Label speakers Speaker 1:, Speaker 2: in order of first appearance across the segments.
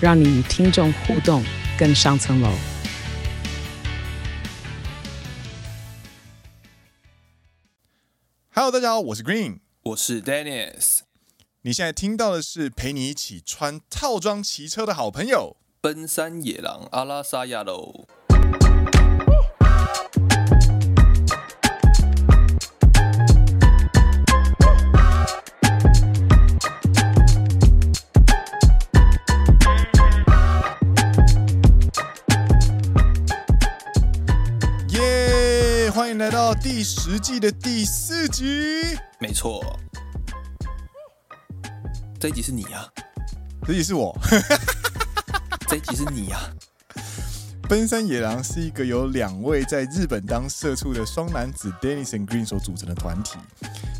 Speaker 1: 让你与听众互动更上层楼。
Speaker 2: Hello，大家好，我是 Green，
Speaker 3: 我是 Dennis。
Speaker 2: 你现在听到的是陪你一起穿套装骑车的好朋友——
Speaker 3: 奔山野狼阿拉
Speaker 2: 萨亚喽。到第十季的第四集。
Speaker 3: 没错，这一集是你啊，
Speaker 2: 这一集是我，
Speaker 3: 这一集是你啊。
Speaker 2: 奔山野狼是一个由两位在日本当社畜的双男子 Dennis and Green 所组成的团体。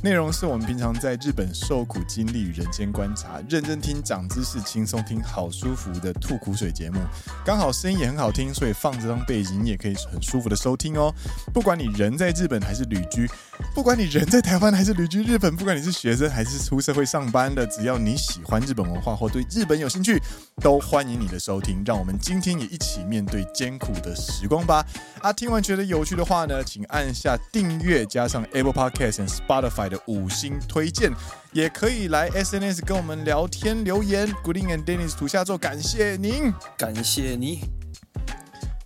Speaker 2: 内容是我们平常在日本受苦经历与人间观察，认真听长知识，轻松听好舒服的吐苦水节目。刚好声音也很好听，所以放着当背景也可以很舒服的收听哦。不管你人在日本还是旅居，不管你人在台湾还是旅居日本，不管你是学生还是出社会上班的，只要你喜欢日本文化或对日本有兴趣，都欢迎你的收听。让我们今天也一起面对艰苦的时光吧。啊，听完觉得有趣的话呢，请按下订阅，加上 Apple Podcast 和 Spotify。的五星推荐，也可以来 SNS 跟我们聊天留言。Green and Dennis 土下座，感谢您，
Speaker 3: 感谢你，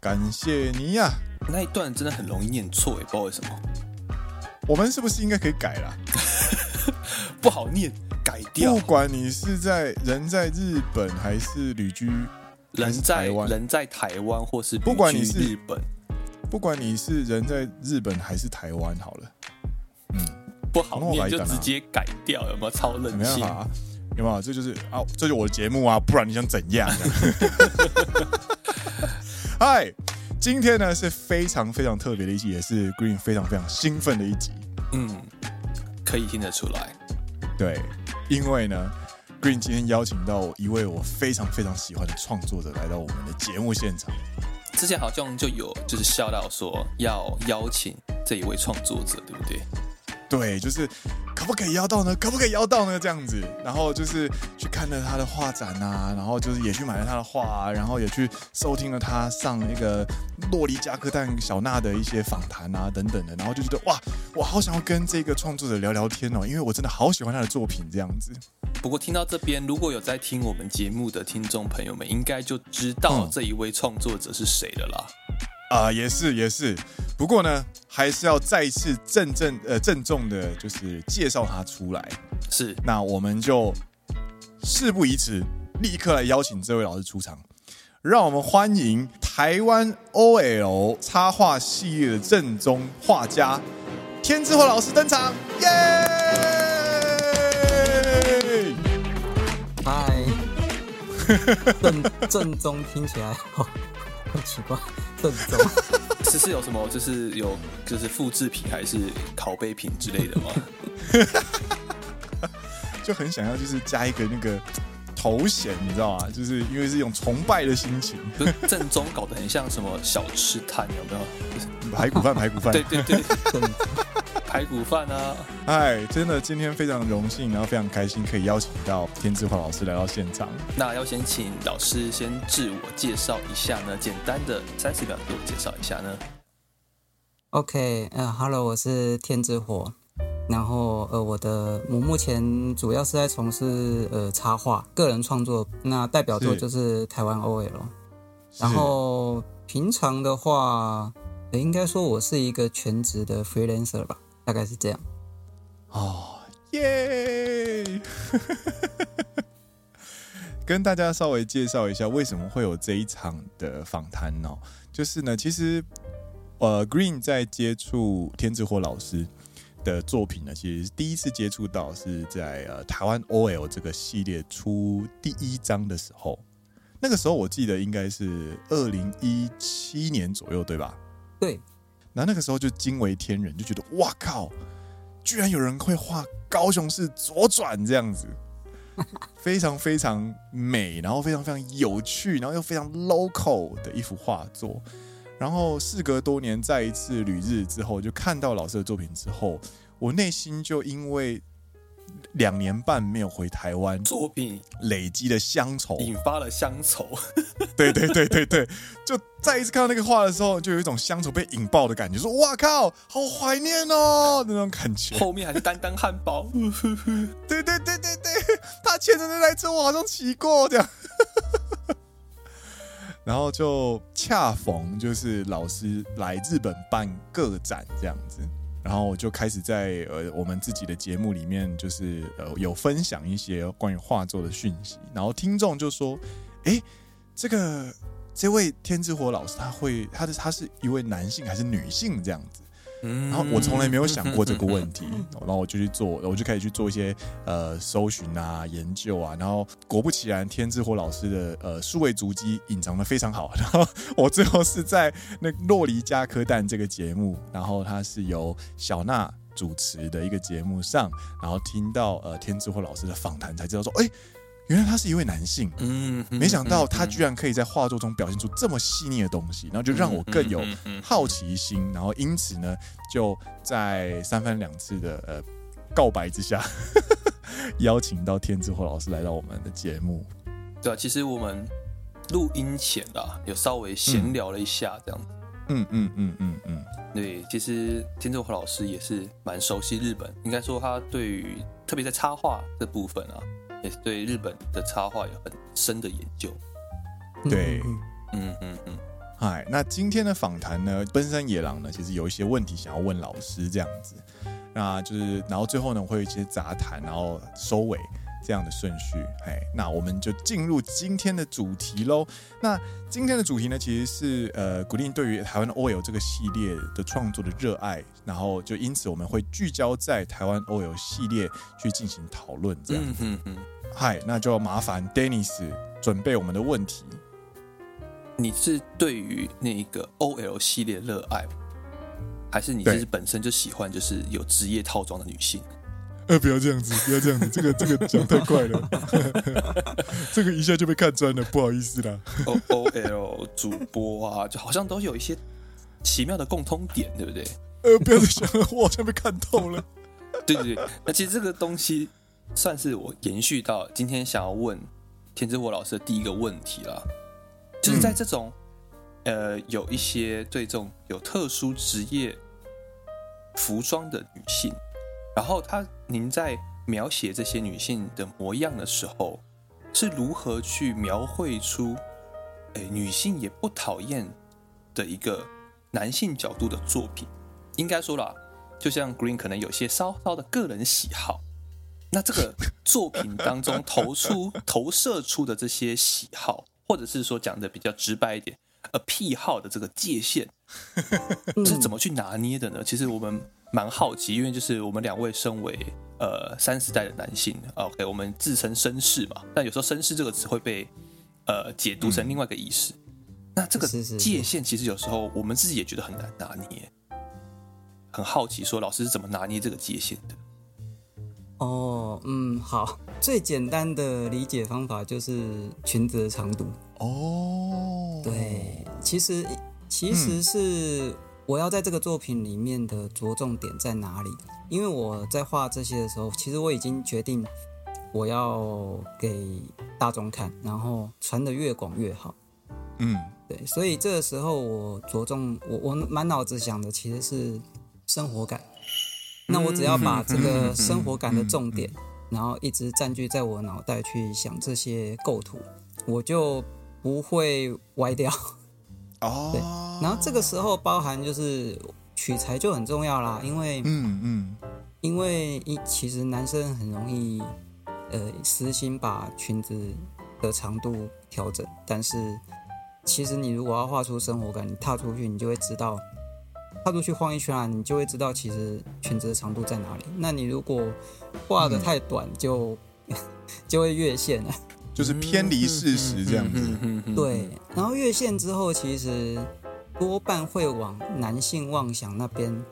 Speaker 2: 感谢你呀、啊！
Speaker 3: 那一段真的很容易念错，也不知道为什么。
Speaker 2: 我们是不是应该可以改了？
Speaker 3: 不好念，改掉。
Speaker 2: 不管你是在人在日本还是旅居，
Speaker 3: 人在人在台湾或是
Speaker 2: 不管你是
Speaker 3: 日本，
Speaker 2: 不管你是人在日本还是台湾，好了，嗯。
Speaker 3: 不好念就直接改掉，有没有超任性？
Speaker 2: 有没有？这就是啊，这就是我的节目啊，不然你想怎样？嗨，今天呢是非常非常特别的一集，也是 Green 非常非常兴奋的一集。
Speaker 3: 嗯，可以听得出来。
Speaker 2: 对，因为呢，Green 今天邀请到一位我非常非常喜欢的创作者来到我们的节目现场。
Speaker 3: 之前好像就有就是笑到说要邀请这一位创作者，对不对？
Speaker 2: 对，就是可不可以邀到呢？可不可以邀到呢？这样子，然后就是去看了他的画展啊，然后就是也去买了他的画啊，然后也去收听了他上那个洛丽加克蛋小娜的一些访谈啊等等的，然后就觉得哇，我好想要跟这个创作者聊聊天哦，因为我真的好喜欢他的作品这样子。
Speaker 3: 不过听到这边，如果有在听我们节目的听众朋友们，应该就知道这一位创作者是谁了啦。
Speaker 2: 啊、呃，也是也是，不过呢，还是要再一次郑正呃郑重的，就是介绍他出来。
Speaker 3: 是，
Speaker 2: 那我们就事不宜迟，立刻来邀请这位老师出场，让我们欢迎台湾 OL 插画系列的正宗画家天之火老师登场。耶！
Speaker 4: 嗨，正正宗听起来好好奇怪。正宗，
Speaker 3: 是是有什么？就是有就是复制品还是拷贝品之类的吗？
Speaker 2: 就很想要就是加一个那个头衔，你知道吗？就是因为是一种崇拜的心情。
Speaker 3: 正宗搞得很像什么小吃摊，有没有？
Speaker 2: 排骨饭，排骨饭。
Speaker 3: 对对对。排骨饭啊！
Speaker 2: 哎，真的，今天非常荣幸，然后非常开心，可以邀请到天之火老师来到现场。
Speaker 3: 那要先请老师先自我介绍一下呢？简单的三十秒给我介绍一下呢
Speaker 4: ？OK，呃，Hello，我是天之火，然后呃，我的我目前主要是在从事呃插画个人创作，那代表作就是台湾 OL，然后平常的话，应该说我是一个全职的 freelancer 吧。大概是这样，
Speaker 2: 哦耶！跟大家稍微介绍一下，为什么会有这一场的访谈呢？就是呢，其实呃，Green 在接触天之火老师的作品呢，其实第一次接触到是在呃台湾 OL 这个系列出第一章的时候。那个时候我记得应该是二零一七年左右，对吧？
Speaker 4: 对。
Speaker 2: 那那个时候就惊为天人，就觉得哇靠，居然有人会画高雄市左转这样子，非常非常美，然后非常非常有趣，然后又非常 local 的一幅画作。然后事隔多年，再一次旅日之后，就看到老师的作品之后，我内心就因为。两年半没有回台湾，
Speaker 3: 作品
Speaker 2: 累积的乡愁
Speaker 3: 引发了乡愁。
Speaker 2: 对对对对对，就再一次看到那个画的时候，就有一种乡愁被引爆的感觉，说哇靠，好怀念哦那种感觉。
Speaker 3: 后面还是丹丹汉堡，
Speaker 2: 对对对对对，他牵着那台车，我好像骑过这样。然后就恰逢就是老师来日本办个展这样子。然后我就开始在呃我们自己的节目里面，就是呃有分享一些关于画作的讯息。然后听众就说：“哎，这个这位天之火老师，他会他的他是一位男性还是女性这样子？”然后我从来没有想过这个问题，然后我就去做，我就开始去做一些呃搜寻啊、研究啊，然后果不其然，天之火老师的呃数位足迹隐藏的非常好。然后我最后是在那《洛梨加科蛋》这个节目，然后它是由小娜主持的一个节目上，然后听到呃天之火老师的访谈，才知道说，哎。原来他是一位男性，嗯，没想到他居然可以在画作中表现出这么细腻的东西，然后就让我更有好奇心，然后因此呢，就在三番两次的呃告白之下，邀请到天之火老师来到我们的节目。
Speaker 3: 对啊，其实我们录音前啊，有稍微闲聊了一下，这样子。
Speaker 2: 嗯嗯嗯嗯嗯。
Speaker 3: 对，其实天之火老师也是蛮熟悉日本，应该说他对于特别在插画这部分啊。也对日本的插画有很深的研究。
Speaker 2: 对，
Speaker 3: 嗯嗯。嗯。
Speaker 2: 嗨，那今天的访谈呢，奔山野狼呢，其实有一些问题想要问老师，这样子，那就是，然后最后呢，会有一些杂谈，然后收尾这样的顺序。哎，那我们就进入今天的主题喽。那今天的主题呢，其实是呃，古令对于台湾 OL 这个系列的创作的热爱，然后就因此我们会聚焦在台湾 OL 系列去进行讨论，这样子。嗯嗯。嗨，那就麻烦 Dennis 准备我们的问题。
Speaker 3: 你是对于那个 OL 系列热爱，还是你其实本身就喜欢就是有职业套装的女性？
Speaker 2: 呃，不要这样子，不要这样子，这个这个讲太快了，这个一下就被看穿了，不好意思啦。
Speaker 3: O O L 主播啊，就好像都有一些奇妙的共通点，对不对？
Speaker 2: 呃，不要再讲了，我好像被看透了。
Speaker 3: 对对对，那其实这个东西。算是我延续到今天想要问田之火老师的第一个问题了，就是在这种呃有一些对这种有特殊职业服装的女性，然后他您在描写这些女性的模样的时候，是如何去描绘出诶女性也不讨厌的一个男性角度的作品？应该说啦，就像 Green 可能有些稍稍的个人喜好。那这个作品当中投出、投射出的这些喜好，或者是说讲的比较直白一点，呃，癖好的这个界限 是怎么去拿捏的呢？其实我们蛮好奇，因为就是我们两位身为呃三十代的男性，OK，我们自称绅士嘛，但有时候绅士这个词会被呃解读成另外一个意思。那这个界限其实有时候我们自己也觉得很难拿捏，很好奇说老师是怎么拿捏这个界限的？
Speaker 4: 哦，嗯，好，最简单的理解方法就是裙子的长度。
Speaker 2: 哦，
Speaker 4: 对，其实其实是我要在这个作品里面的着重点在哪里？因为我在画这些的时候，其实我已经决定我要给大众看，然后传得越广越好。
Speaker 2: 嗯，
Speaker 4: 对，所以这个时候我着重，我我满脑子想的其实是生活感。那我只要把这个生活感的重点，然后一直占据在我脑袋去想这些构图，我就不会歪掉。
Speaker 2: 哦，
Speaker 4: 对。然后这个时候包含就是取材就很重要啦，因为
Speaker 2: 嗯嗯，
Speaker 4: 因为一其实男生很容易呃私心把裙子的长度调整，但是其实你如果要画出生活感，你踏出去你就会知道。踏出去晃一圈啊，你就会知道其实裙子的长度在哪里。那你如果画的太短就，就、嗯、就会越线了。
Speaker 2: 就是偏离事实这样子。
Speaker 4: 对，然后越线之后，其实多半会往男性妄想那边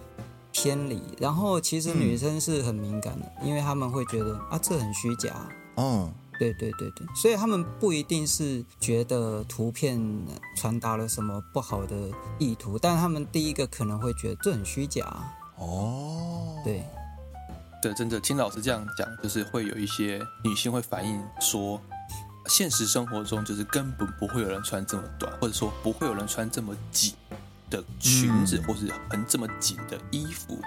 Speaker 4: 偏离。然后其实女生是很敏感的，因为他们会觉得啊，这很虚假。
Speaker 2: 嗯，
Speaker 4: 对对对对，所以他们不一定是觉得图片传达了什么不好的意图，但他们第一个可能会觉得这很虚假。
Speaker 2: 哦，
Speaker 4: 对。
Speaker 3: 对，真的听老师这样讲，就是会有一些女性会反映说，现实生活中就是根本不会有人穿这么短，或者说不会有人穿这么紧的裙子，嗯、或是很这么紧的衣服，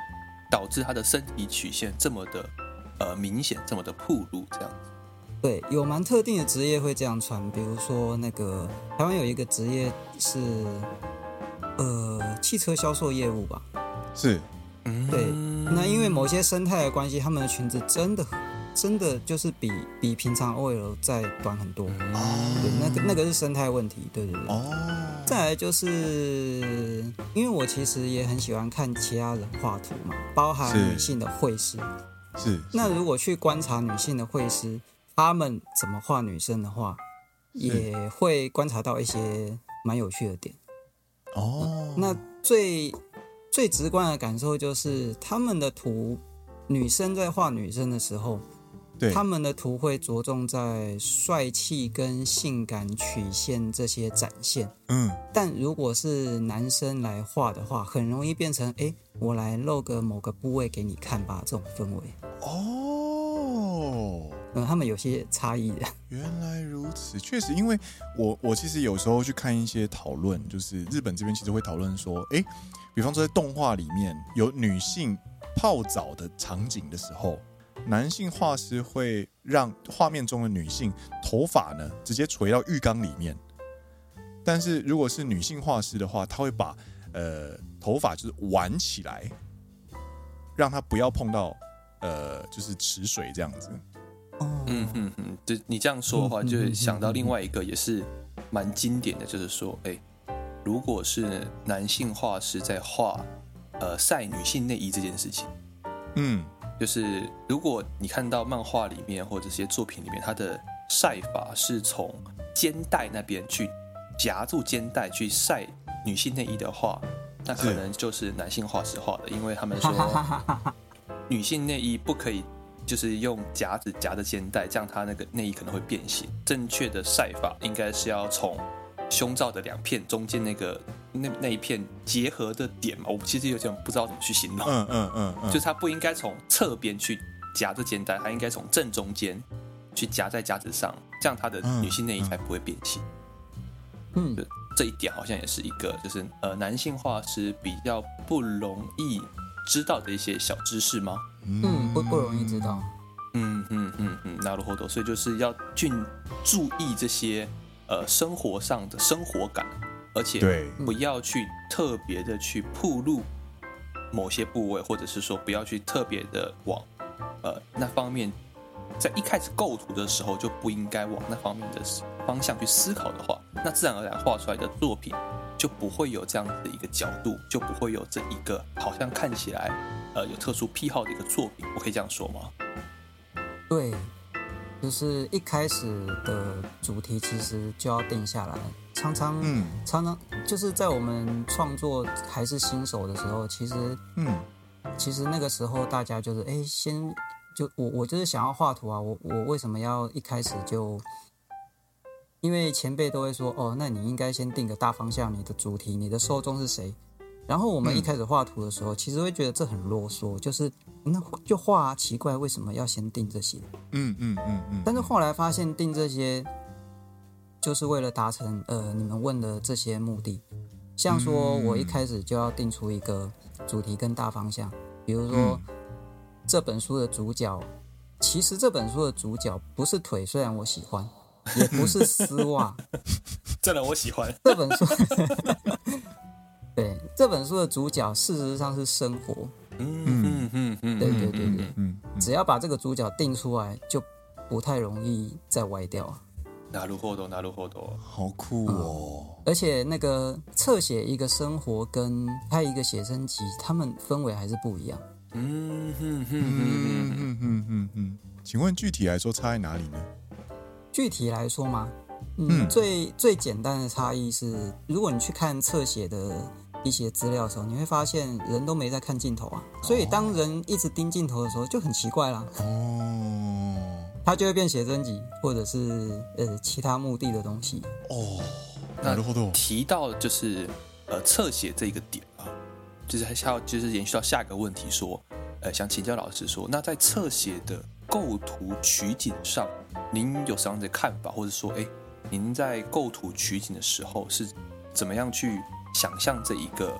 Speaker 3: 导致他的身体曲线这么的呃明显，这么的暴露这样子。
Speaker 4: 对，有蛮特定的职业会这样穿，比如说那个台湾有一个职业是呃汽车销售业务吧？
Speaker 2: 是。
Speaker 4: 嗯对，那因为某些生态的关系，他们的裙子真的，真的就是比比平常 OL 再短很多。哦，对，那个那个是生态问题。对对对。哦。再来就是，因为我其实也很喜欢看其他人画图嘛，包含女性的绘师。
Speaker 2: 是。
Speaker 4: 那如果去观察女性的绘师，他们怎么画女生的话，也会观察到一些蛮有趣的点。
Speaker 2: 哦。
Speaker 4: 那最。最直观的感受就是，他们的图，女生在画女生的时候，
Speaker 2: 对，
Speaker 4: 他们的图会着重在帅气跟性感曲线这些展现。
Speaker 2: 嗯，
Speaker 4: 但如果是男生来画的话，很容易变成，哎，我来露个某个部位给你看吧，这种氛围。
Speaker 2: 哦，
Speaker 4: 嗯，他们有些差异的。
Speaker 2: 原来如此，确实，因为我我其实有时候去看一些讨论，就是日本这边其实会讨论说，哎。比方说，在动画里面有女性泡澡的场景的时候，男性画师会让画面中的女性头发呢直接垂到浴缸里面。但是如果是女性画师的话，她会把呃头发就是挽起来，让它不要碰到呃就是池水这样子。
Speaker 3: 嗯嗯嗯，就你这样说的话，就想到另外一个也是蛮经典的，就是说，哎。如果是男性画师在画，呃，晒女性内衣这件事情，
Speaker 2: 嗯，
Speaker 3: 就是如果你看到漫画里面或者这些作品里面，它的晒法是从肩带那边去夹住肩带去晒女性内衣的话，那可能就是男性画师画的，因为他们说女性内衣不可以就是用夹子夹着肩带，这样它那个内衣可能会变形。正确的晒法应该是要从。胸罩的两片中间那个那那一片结合的点嘛，我其实有点不知道怎么去形容。
Speaker 2: 嗯嗯嗯，嗯，
Speaker 3: 就是它不应该从侧边去夹着肩带，它应该从正中间去夹在夹子上，这样它的女性内衣才不会变形。
Speaker 4: 嗯，
Speaker 3: 这一点好像也是一个，就是呃，男性画师比较不容易知道的一些小知识吗？
Speaker 4: 嗯，不不容易知道。
Speaker 3: 嗯嗯嗯嗯，なるほど，所以就是要去注意这些。呃，生活上的生活感， 而且不要去特别的去铺路某些部位，或者是说不要去特别的往呃那方面，在一开始构图的时候就不应该往那方面的方向去思考的话，那自然而然画出来的作品就不会有这样的一个角度，就不会有这一个好像看起来呃有特殊癖好的一个作品，我可以这样说吗？
Speaker 4: 对。就是一开始的主题其实就要定下来，常常，嗯，常常就是在我们创作还是新手的时候，其实，
Speaker 2: 嗯，
Speaker 4: 其实那个时候大家就是，哎，先就我我就是想要画图啊，我我为什么要一开始就？因为前辈都会说，哦，那你应该先定个大方向，你的主题，你的受众是谁？然后我们一开始画图的时候，嗯、其实会觉得这很啰嗦，就是那就画啊，奇怪，为什么要先定这些？
Speaker 2: 嗯嗯嗯嗯。
Speaker 4: 但是后来发现定这些，就是为了达成呃你们问的这些目的。像说我一开始就要定出一个主题跟大方向，比如说、嗯、这本书的主角，其实这本书的主角不是腿，虽然我喜欢，也不是丝袜，
Speaker 3: 真的我喜欢。
Speaker 4: 这本书。对这本书的主角，事实上是生活。
Speaker 3: 嗯嗯嗯嗯，
Speaker 4: 对对对对，嗯，只要把这个主角定出来，就不太容易再歪掉。
Speaker 3: なるほど，なるほど，
Speaker 2: 好酷哦！
Speaker 4: 嗯、而且那个侧写一个生活跟拍一个写真集，他们氛围还是不一样。
Speaker 3: 嗯嗯嗯嗯嗯嗯嗯，
Speaker 2: 请问具体来说差在哪里呢？
Speaker 4: 具体来说嘛，嗯，最最简单的差异是，如果你去看侧写的一些资料的时候，你会发现人都没在看镜头啊，所以当人一直盯镜头的时候，就很奇怪啦。哦， 它就会变写真集，或者是呃其他目的的东西。
Speaker 2: 哦，那
Speaker 3: 提到就是呃侧写这一个点啊，就是还是要就是延续到下一个问题说，呃想请教老师说，那在侧写的构图取景上，您有什么样的看法，或者说，哎，您在构图取景的时候是怎么样去想象这一个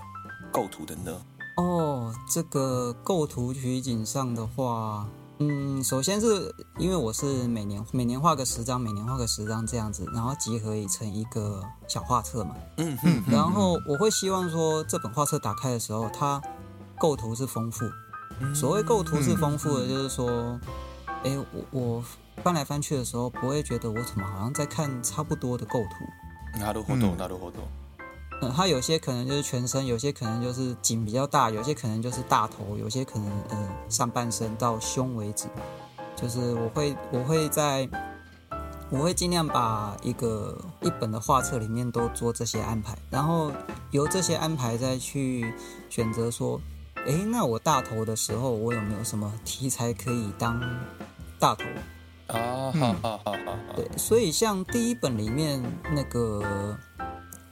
Speaker 3: 构图的呢？
Speaker 4: 哦，这个构图取景上的话，嗯，首先是因为我是每年每年画个十张，每年画个十张这样子，然后结合成一个小画册嘛。嗯嗯。然后我会希望说，这本画册打开的时候，它构图是丰富。所谓构图是丰富的，就是说，哎，我我翻来翻去的时候，不会觉得我怎么好像在看差不多的构图。
Speaker 3: なるほど、なるほど。
Speaker 4: 嗯，它有些可能就是全身，有些可能就是颈比较大，有些可能就是大头，有些可能嗯上半身到胸为止。就是我会我会在，我会尽量把一个一本的画册里面都做这些安排，然后由这些安排再去选择说，诶，那我大头的时候，我有没有什么题材可以当大头
Speaker 3: 啊？哈哈哈！
Speaker 4: 对，所以像第一本里面那个。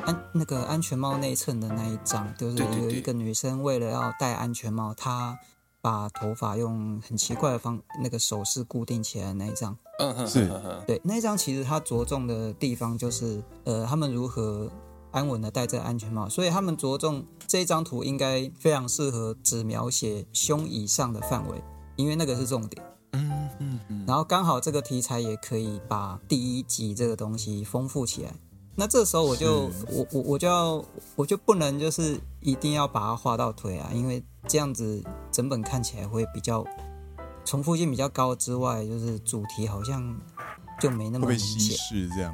Speaker 4: 安那个安全帽内衬的那一张，就是有一个女生为了要戴安全帽，她把头发用很奇怪的方那个手势固定起来的那一张。
Speaker 3: 嗯哼，是，
Speaker 4: 对，那一张其实它着重的地方就是，呃，他们如何安稳的戴着安全帽，所以他们着重这一张图应该非常适合只描写胸以上的范围，因为那个是重点。嗯嗯嗯，然后刚好这个题材也可以把第一集这个东西丰富起来。那这时候我就我我我就要我就不能就是一定要把它画到腿啊，因为这样子整本看起来会比较重复性比较高之外，就是主题好像就没那么明显。
Speaker 2: 稀释这样。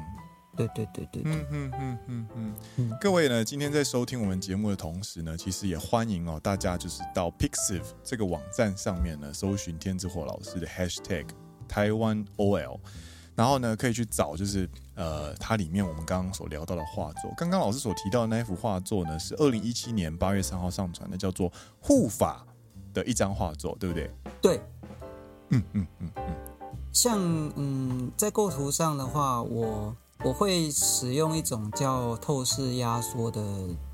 Speaker 4: 对对对对，对。嗯
Speaker 2: 嗯嗯嗯嗯嗯。各位呢，今天在收听我们节目的同时呢，其实也欢迎哦大家就是到 Pixiv 这个网站上面呢，搜寻天之火老师的 Hashtag 台湾 OL。然后呢，可以去找，就是呃，它里面我们刚刚所聊到的画作。刚刚老师所提到的那一幅画作呢，是二零一七年八月三号上传的，叫做护法的一张画作，对不对？
Speaker 4: 对，
Speaker 2: 嗯嗯嗯嗯。
Speaker 4: 像嗯，在构图上的话，我我会使用一种叫透视压缩的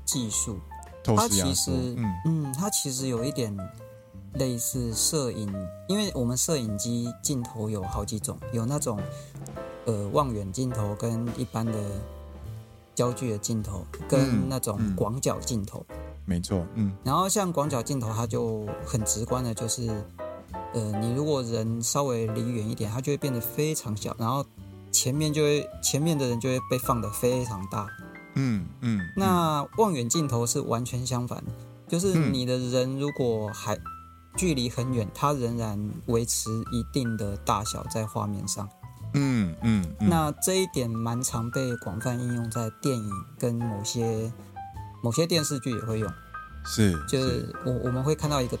Speaker 4: 技术。
Speaker 2: 透视压缩，
Speaker 4: 它其实嗯嗯，它其实有一点。类似摄影，因为我们摄影机镜头有好几种，有那种呃望远镜头跟一般的焦距的镜头，跟那种广角镜头。
Speaker 2: 嗯嗯、没错，嗯。
Speaker 4: 然后像广角镜头，它就很直观的，就是呃，你如果人稍微离远一点，它就会变得非常小，然后前面就会前面的人就会被放得非常大。
Speaker 2: 嗯嗯。
Speaker 4: 那望远镜头是完全相反，就是你的人如果还距离很远，它仍然维持一定的大小在画面上。
Speaker 2: 嗯嗯，嗯。
Speaker 4: 那这一点蛮常被广泛应用在电影跟某些某些电视剧也会用。
Speaker 2: 是。
Speaker 4: 就是我我们会看到一个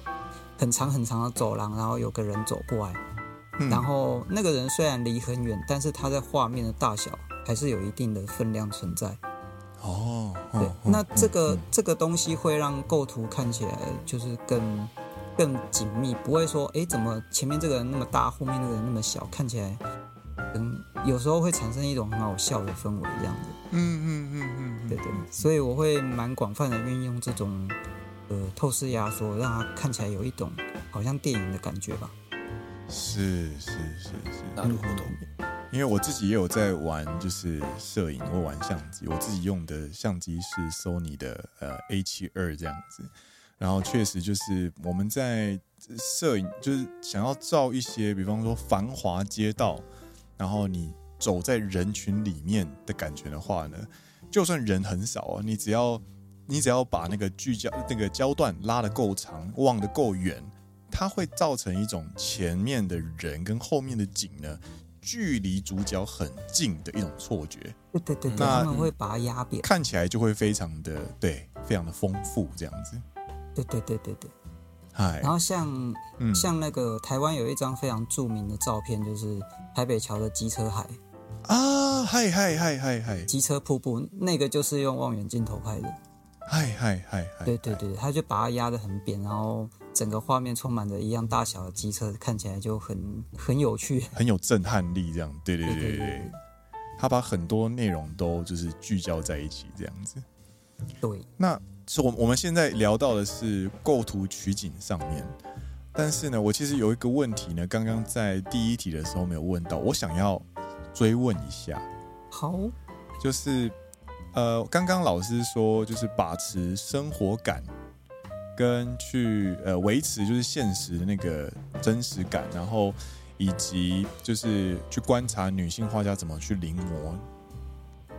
Speaker 4: 很长很长的走廊，然后有个人走过来，嗯、然后那个人虽然离很远，但是他在画面的大小还是有一定的分量存在。
Speaker 2: 哦。
Speaker 4: 对。哦、那这个、嗯、这个东西会让构图看起来就是更。更紧密，不会说，哎，怎么前面这个人那么大，后面那个人那么小，看起来，嗯，有时候会产生一种很好笑的氛围，这样子。
Speaker 2: 嗯嗯嗯嗯，
Speaker 4: 对对，所以我会蛮广泛的运用这种，呃，透视压缩，让它看起来有一种好像电影的感觉吧。
Speaker 2: 是是是是，
Speaker 3: 那如何懂？
Speaker 2: 因为我自己也有在玩，就是摄影或玩相机，我自己用的相机是 Sony 的呃 A72 这样子。然后确实就是我们在摄影，就是想要照一些，比方说繁华街道，然后你走在人群里面的感觉的话呢，就算人很少啊，你只要你只要把那个聚焦那个焦段拉得够长，望得够远，它会造成一种前面的人跟后面的景呢，距离主角很近的一种错觉。
Speaker 4: 对对对，那他们会把它压扁，
Speaker 2: 看起来就会非常的对，非常的丰富这样子。
Speaker 4: 对对对对对，
Speaker 2: 嗨。
Speaker 4: 然后像、嗯、像那个台湾有一张非常著名的照片，就是台北桥的机车海。
Speaker 2: 啊，嗨嗨嗨嗨嗨，
Speaker 4: 机车瀑布那个就是用望远镜头拍的。
Speaker 2: 嗨嗨嗨嗨，
Speaker 4: 对对对，他就把它压得很扁，然后整个画面充满着一样大小的机车，看起来就很很有趣，
Speaker 2: 很有震撼力。这样，对对对对对，他把很多内容都就是聚焦在一起，这样子。
Speaker 4: 对，
Speaker 2: 那是我我们现在聊到的是构图取景上面，但是呢，我其实有一个问题呢，刚刚在第一题的时候没有问到，我想要追问一下。
Speaker 4: 好，
Speaker 2: 就是。呃，刚刚老师说就是把持生活感，跟去呃维持就是现实的那个真实感，然后以及就是去观察女性画家怎么去临摹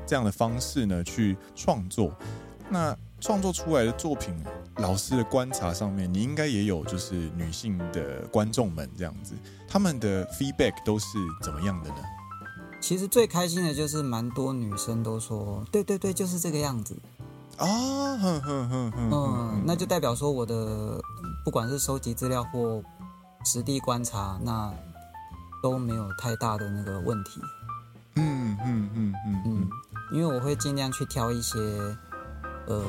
Speaker 2: 这样的方式呢去创作。那创作出来的作品，老师的观察上面，你应该也有就是女性的观众们这样子，他们的 feedback 都是怎么样的呢？
Speaker 4: 其实最开心的就是，蛮多女生都说，对对对，就是这个样子
Speaker 2: 啊，哼哼哼哼，
Speaker 4: 嗯，那就代表说我的不管是收集资料或实地观察，那都没有太大的那个问题。
Speaker 2: 嗯嗯嗯嗯嗯，
Speaker 4: 因为我会尽量去挑一些，呃，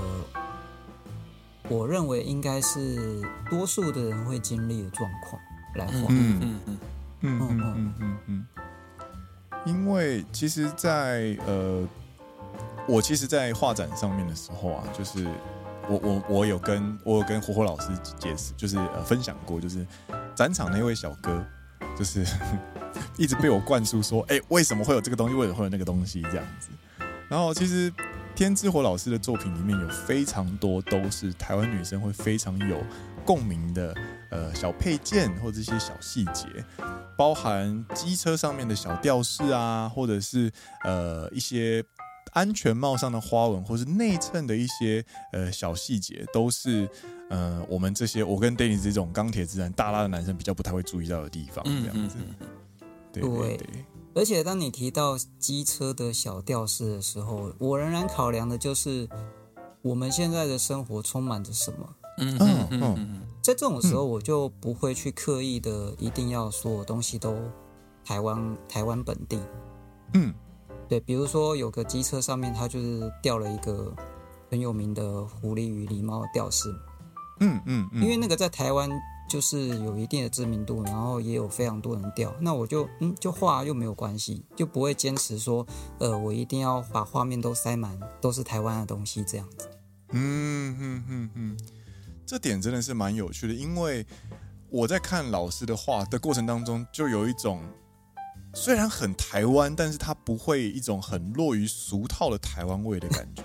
Speaker 4: 我认为应该是多数的人会经历的状况来画。
Speaker 2: 嗯嗯嗯嗯嗯嗯嗯嗯。因为其实在，在呃，我其实，在画展上面的时候啊，就是我我我有跟我有跟火火老师解释，就是呃分享过，就是展场那位小哥，就是 一直被我灌输说，哎，为什么会有这个东西？为什么会有那个东西？这样子。然后其实天之火老师的作品里面有非常多都是台湾女生会非常有共鸣的。呃，小配件或者一些小细节，包含机车上面的小吊饰啊，或者是呃一些安全帽上的花纹，或是内衬的一些呃小细节，都是呃我们这些我跟 Dennis 这种钢铁直男大拉的男生比较不太会注意到的地方，这样子。对对对，
Speaker 4: 对。而且当你提到机车的小吊饰的时候，我仍然考量的就是我们现在的生活充满着什么。
Speaker 2: 嗯嗯嗯。
Speaker 4: 在这种时候，我就不会去刻意的一定要所有东西都台湾台湾本地。
Speaker 2: 嗯，
Speaker 4: 对，比如说有个机车上面，它就是吊了一个很有名的狐狸与狸猫的吊饰。
Speaker 2: 嗯嗯，
Speaker 4: 因为那个在台湾就是有一定的知名度，然后也有非常多人钓，那我就嗯就画又没有关系，就不会坚持说呃我一定要把画面都塞满都是台湾的东西这样子。
Speaker 2: 嗯嗯嗯嗯。这点真的是蛮有趣的，因为我在看老师的画的过程当中，就有一种虽然很台湾，但是它不会一种很落于俗套的台湾味的感觉，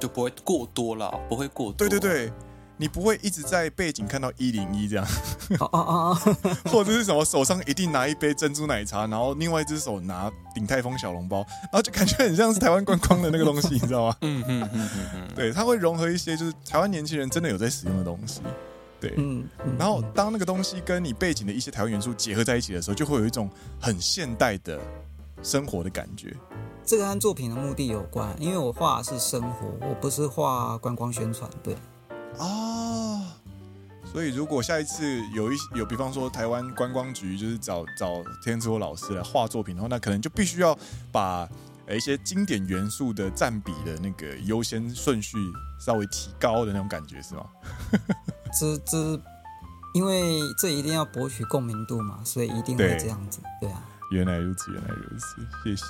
Speaker 3: 就不会过多了，不会过多。
Speaker 2: 对对对，你不会一直在背景看到一零一这样，
Speaker 4: 哦哦哦，
Speaker 2: 或者是什么手上一定拿一杯珍珠奶茶，然后另外一只手拿鼎泰丰小笼包，然后就感觉很像是台湾观光的那个东西，你知道吗？
Speaker 3: 嗯嗯嗯嗯嗯，
Speaker 2: 对，它会融合一些就是台湾年轻人真的有在使用的东西。对，嗯，然后当那个东西跟你背景的一些台湾元素结合在一起的时候，就会有一种很现代的生活的感觉。
Speaker 4: 这个跟作品的目的有关，因为我画的是生活，我不是画观光宣传。对，
Speaker 2: 啊，所以如果下一次有一有，比方说台湾观光局就是找找天之火老师来画作品的话，那可能就必须要把一些经典元素的占比的那个优先顺序稍微提高的那种感觉，是吗？
Speaker 4: 这这，因为这一定要博取共鸣度嘛，所以一定会这样子。对，对啊，
Speaker 2: 原来如此，原来如此，谢谢。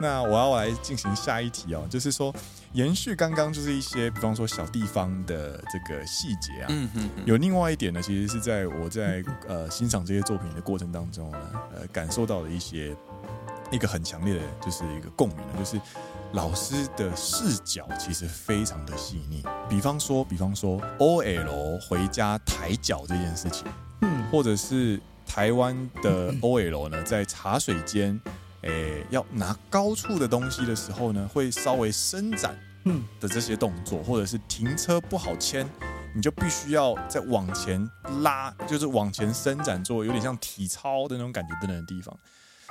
Speaker 2: 那我要来进行下一题哦，就是说延续刚刚就是一些，比方说小地方的这个细节啊，
Speaker 3: 嗯嗯，
Speaker 2: 有另外一点呢，其实是在我在呃欣赏这些作品的过程当中呢，呃，感受到了一些一个很强烈的，就是一个共鸣，就是。老师的视角其实非常的细腻，比方说，比方说 OL 回家抬脚这件事情，
Speaker 4: 嗯，
Speaker 2: 或者是台湾的 OL 呢，在茶水间，诶，要拿高处的东西的时候呢，会稍微伸展，嗯的这些动作，或者是停车不好牵，你就必须要再往前拉，就是往前伸展，做有点像体操的那种感觉等等的地方，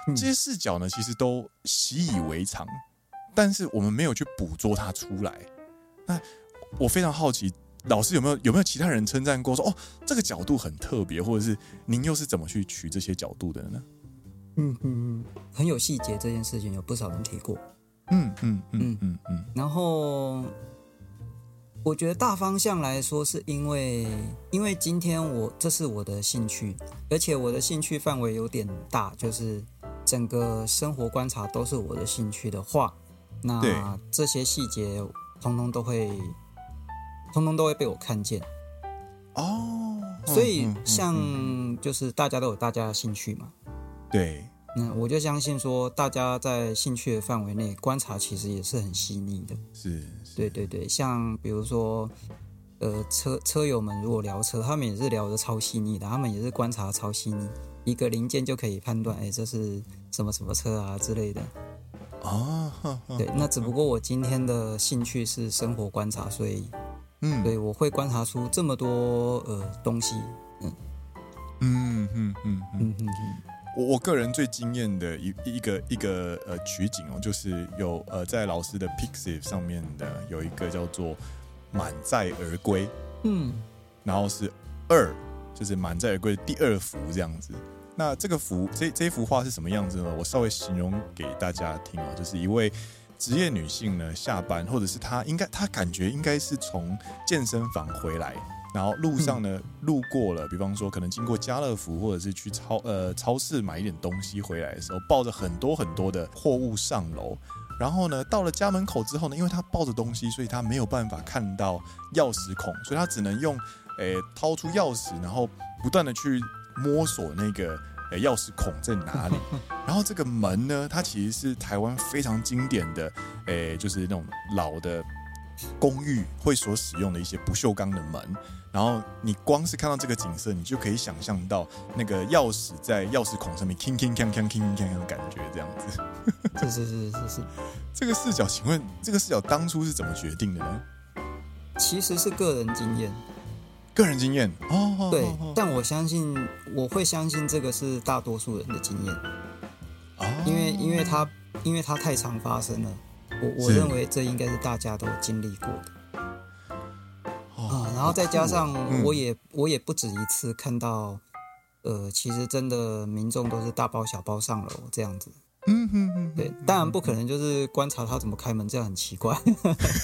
Speaker 2: 这些视角呢，其实都习以为常。但是我们没有去捕捉它出来。那我非常好奇，老师有没有有没有其他人称赞过说，哦，这个角度很特别，或者是您又是怎么去取这些角度的呢？
Speaker 4: 嗯嗯嗯，很有细节这件事情，有不少人提过。
Speaker 2: 嗯嗯嗯嗯嗯。
Speaker 4: 然后，我觉得大方向来说，是因为因为今天我这是我的兴趣，而且我的兴趣范围有点大，就是整个生活观察都是我的兴趣的话，那这些细节通通都会，通通都会被我看见。
Speaker 2: 哦，
Speaker 4: 所以像就是大家都有大家的兴趣嘛。
Speaker 2: 对。
Speaker 4: 那我就相信说，大家在兴趣的范围内观察，其实也是很细腻的。
Speaker 2: 是，
Speaker 4: 是，对对对，像比如说，呃，车车友们如果聊车，他们也是聊得超细腻的，他们也是观察超细腻，一个零件就可以判断，哎，这是什么什么车啊之类的。
Speaker 2: 哦，
Speaker 4: 对，那只不过我今天的兴趣是生活观察，所以，
Speaker 2: 嗯，
Speaker 4: 对，我会观察出这么多呃东西，嗯，
Speaker 2: 嗯嗯嗯
Speaker 4: 嗯嗯嗯。
Speaker 2: 我我个人最惊艳的一一个一个呃取景哦，就是有呃在老师的 Pixiv 上面的有一个叫做满载而归，
Speaker 4: 嗯，
Speaker 2: 然后是二，就是满载而归的第二幅这样子。那这个幅这这幅画是什么样子呢？我稍微形容给大家听啊，就是一位职业女性呢下班，或者是她应该她感觉应该是从健身房回来。然后路上呢，路过了，比方说可能经过家乐福，或者是去超呃超市买一点东西回来的时候，抱着很多很多的货物上楼。然后呢，到了家门口之后呢，因为他抱着东西，所以他没有办法看到钥匙孔，所以他只能用诶掏出钥匙，然后不断的去摸索那个诶钥匙孔在哪里。然后这个门呢，它其实是台湾非常经典的诶，就是那种老的公寓会所使用的一些不锈钢的门。然后你光是看到这个景色，你就可以想象到那个钥匙在钥匙孔上面的感觉，这样子。
Speaker 4: 是是是是是。
Speaker 2: 这个视角，请问这个视角当初是怎么决定的呢？
Speaker 4: 其实是个人经验。
Speaker 2: 个人经验哦。
Speaker 4: 对，但我相信我会相信这个是大多数人的经验。
Speaker 2: 哦。
Speaker 4: 因为因为它因为它太常发生了，我我认为这应该是大家都经历过的。然后再加上，我也、嗯、我也不止一次看到，呃，其实真的民众都是大包小包上楼这样子。
Speaker 2: 嗯哼哼，
Speaker 4: 对，当然不可能就是观察他怎么开门，这样很奇怪。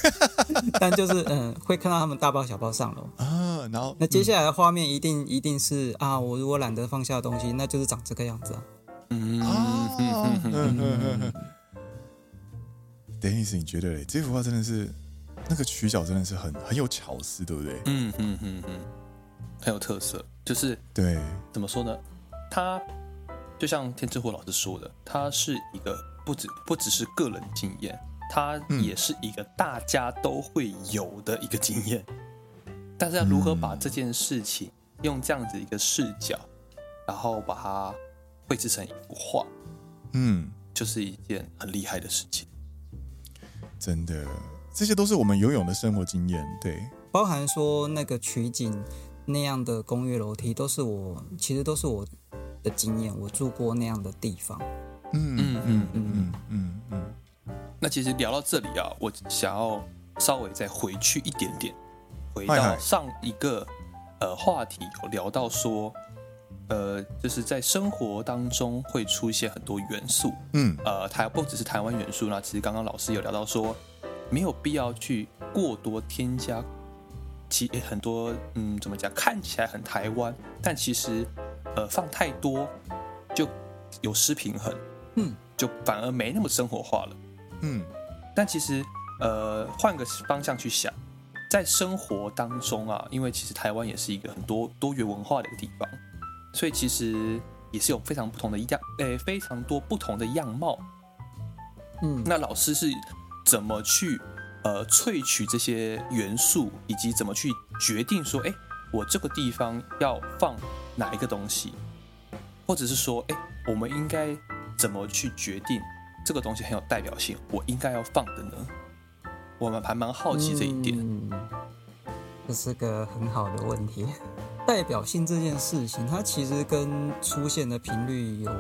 Speaker 4: 但就是嗯，会看到他们大包小包上楼
Speaker 2: 啊。然后
Speaker 4: 那接下来的画面一定一定是啊，我如果懒得放下东西，那就是长这个样子啊。
Speaker 2: 嗯嗯嗯嗯嗯。Dennis，你觉得这幅画真的是？那个取角真的是很很有巧思，对不对？
Speaker 3: 嗯嗯嗯嗯，很有特色。就是
Speaker 2: 对，
Speaker 3: 怎么说呢？他就像天之火老师说的，它是一个不只不只是个人经验，它也是一个大家都会有的一个经验。嗯、但是要如何把这件事情用这样子一个视角，然后把它绘制成一幅画，
Speaker 2: 嗯，
Speaker 3: 就是一件很厉害的事情。
Speaker 2: 真的。这些都是我们游泳的生活经验，对，
Speaker 4: 包含说那个取景那样的公寓楼梯，都是我其实都是我的经验，我住过那样的地方。
Speaker 2: 嗯嗯嗯嗯嗯嗯。
Speaker 3: 那其实聊到这里啊，我想要稍微再回去一点点，回到上一个呃话题，有聊到说，呃，就是在生活当中会出现很多元素，
Speaker 2: 嗯，
Speaker 3: 呃，台不只是台湾元素，那其实刚刚老师有聊到说。没有必要去过多添加其很多嗯，怎么讲，看起来很台湾，但其实呃放太多就有失平衡，
Speaker 4: 嗯，
Speaker 3: 就反而没那么生活化了，
Speaker 2: 嗯。
Speaker 3: 但其实呃换个方向去想，在生活当中啊，因为其实台湾也是一个很多多元文化的一个地方，所以其实也是有非常不同的样，诶，非常多不同的样貌，
Speaker 4: 嗯。
Speaker 3: 那老师是。怎么去呃萃取这些元素，以及怎么去决定说，哎，我这个地方要放哪一个东西，或者是说，哎，我们应该怎么去决定这个东西很有代表性，我应该要放的呢？我们还蛮好奇这一点。
Speaker 4: 嗯，这是个很好的问题。代表性这件事情，它其实跟出现的频率有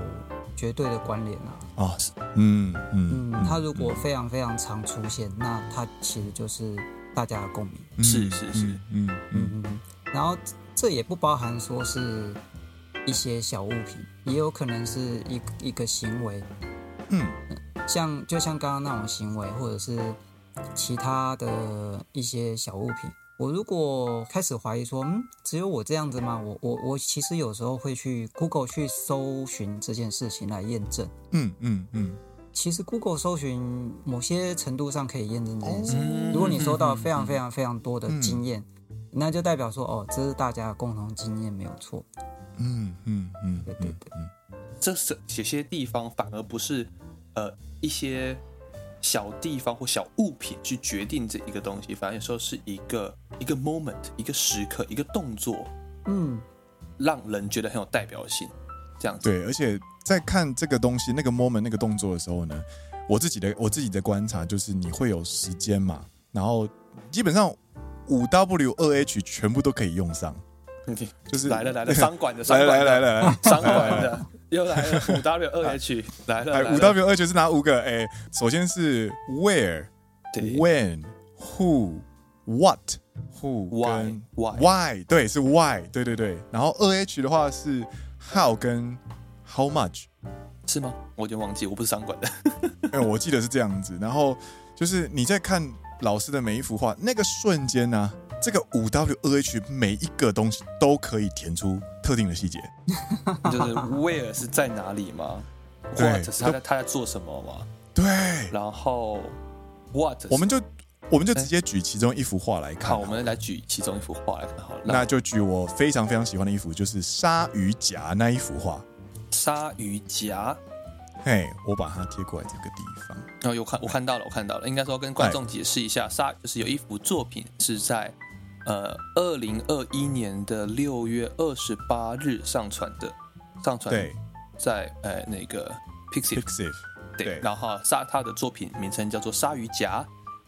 Speaker 4: 绝对的关联啊！
Speaker 2: 啊，嗯嗯
Speaker 4: 嗯，它如果非常非常常出现，那它其实就是大家的共鸣。
Speaker 3: 是是是，
Speaker 2: 嗯嗯
Speaker 4: 嗯嗯。然后这也不包含说是一些小物品，也有可能是一一个行为。
Speaker 2: 嗯，
Speaker 4: 像就像刚刚那种行为，或者是其他的一些小物品。我如果开始怀疑说，嗯，只有我这样子吗？我我我其实有时候会去 Google 去搜寻这件事情来验证。
Speaker 2: 嗯嗯嗯。嗯
Speaker 4: 其实 Google 搜寻某些程度上可以验证这件事。
Speaker 2: 哦、
Speaker 4: 如果你收到非常非常非常多的经验，
Speaker 2: 嗯、
Speaker 4: 那就代表说，哦，这是大家的共同经验，没有错。
Speaker 2: 嗯嗯嗯，
Speaker 4: 对对对。
Speaker 3: 这是有些地方反而不是呃一些小地方或小物品去决定这一个东西，反而有时候是一个一个 moment，一个时刻，一个动作，
Speaker 4: 嗯，
Speaker 3: 让人觉得很有代表性，这样子。
Speaker 2: 对，而且。在看这个东西、那个 moment、那个动作的时候呢，我自己的我自己的观察就是，你会有时间嘛，然后基本上五 W 二 H 全部都可以用上，就是
Speaker 3: 来了 来了，商管的，
Speaker 2: 来了来了来了，
Speaker 3: 商管的又来了五 W 二 H 来了，
Speaker 2: 五 W 二 H 是哪五个？哎，首先是 where、when、who、what、who、
Speaker 3: why、
Speaker 2: why，对，是 why，对对对，然后二 H 的话是 how 跟。How much？
Speaker 3: 是吗？我已经忘记，我不是商管的。
Speaker 2: 哎，我记得是这样子。然后就是你在看老师的每一幅画，那个瞬间呢、啊，这个五 W 二 H 每一个东西都可以填出特定的细节。
Speaker 3: 就是 Where 是在哪里吗？
Speaker 2: 对，
Speaker 3: 或者是他在他在做什么吗？
Speaker 2: 对。
Speaker 3: 然后 What？
Speaker 2: 我们就我们就直接举其中一幅画来看好。
Speaker 3: 好，我们来举其中一幅画来看好了。
Speaker 2: 那就举我非常非常喜欢的一幅，就是鲨鱼夹那一幅画。
Speaker 3: 鲨鱼夹，
Speaker 2: 嘿，我把它贴过来这个地方。
Speaker 3: 然后有看，我看到了，我看到了。应该说跟观众解释一下，鲨就是有一幅作品是在呃二零二一年的六月二十八日上传的，上传
Speaker 2: 对，
Speaker 3: 在呃那个 Pixiv
Speaker 2: Pixiv
Speaker 3: 对，然后鲨他的作品名称叫做鲨鱼夹，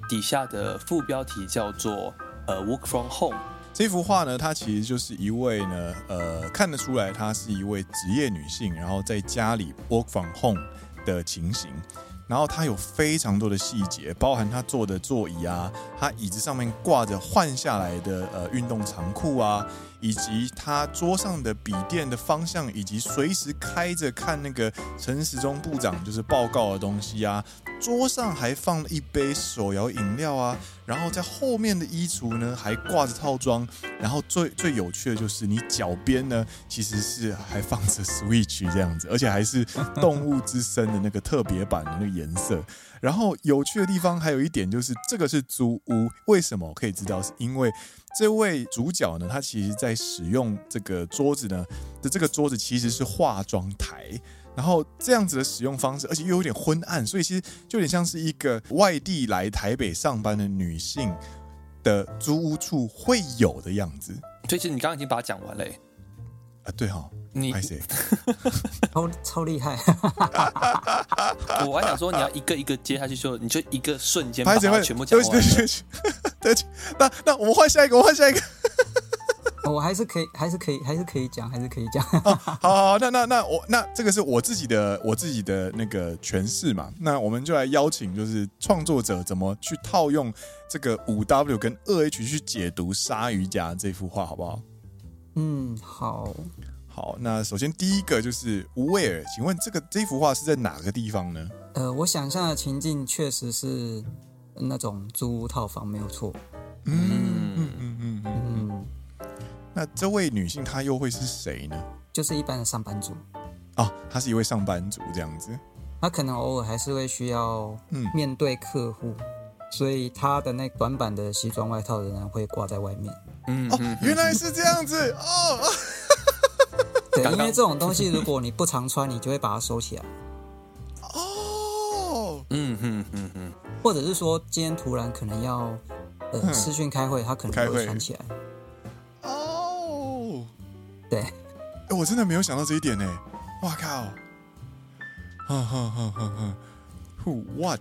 Speaker 3: 底下的副标题叫做呃 Work from Home。
Speaker 2: 这幅画呢，它其实就是一位呢，呃，看得出来她是一位职业女性，然后在家里 work from home 的情形。然后她有非常多的细节，包含她坐的座椅啊，她椅子上面挂着换下来的呃运动长裤啊，以及他桌上的笔电的方向，以及随时开着看那个陈时中部长就是报告的东西啊。桌上还放了一杯手摇饮料啊，然后在后面的衣橱呢还挂着套装，然后最最有趣的就是你脚边呢其实是还放着 Switch 这样子，而且还是动物之森的那个特别版的那个颜色。然后有趣的地方还有一点就是这个是租屋，为什么可以知道？是因为这位主角呢，他其实在使用这个桌子呢的这个桌子其实是化妆台。然后这样子的使用方式，而且又有点昏暗，所以其实就有点像是一个外地来台北上班的女性的租屋处会有的样子。
Speaker 3: 所以其实你刚刚已经把它讲完了。
Speaker 2: 啊，对哈、哦，
Speaker 3: 你
Speaker 4: 超超厉害。
Speaker 3: 我还想说你要一个一个接下去，就你就一个瞬间把它全部讲完。
Speaker 2: 那那我们换下一个，我换下一个。
Speaker 4: 我还是可以，还是可以，还是可以讲，还是可以
Speaker 2: 讲。好，好，那那那我那这个是我自己的我自己的那个诠释嘛。那我们就来邀请，就是创作者怎么去套用这个五 W 跟二 H 去解读鲨鱼夹这幅画，好不好？
Speaker 4: 嗯，好。
Speaker 2: 好，那首先第一个就是 Where，请问这个这幅画是在哪个地方呢？
Speaker 4: 呃，我想象的情境确实是那种租屋套房，没有错。
Speaker 2: 嗯嗯嗯嗯嗯。那这位女性她又会是谁呢？
Speaker 4: 就是一般的上班族。
Speaker 2: 哦，她是一位上班族这样子。
Speaker 4: 她可能偶尔还是会需要嗯面对客户，嗯、所以她的那短版的西装外套仍然会挂在外面。
Speaker 2: 嗯，哦，原来是这样子哦。
Speaker 4: 对，因为这种东西如果你不常穿，你就会把它收起来。
Speaker 2: 哦，
Speaker 3: 嗯嗯嗯嗯，
Speaker 4: 或者是说今天突然可能要呃视讯开会，他可能会穿起来。对，哎，
Speaker 2: 我真的没有想到这一点呢。哇靠！哼哼哼哼哼。Who what？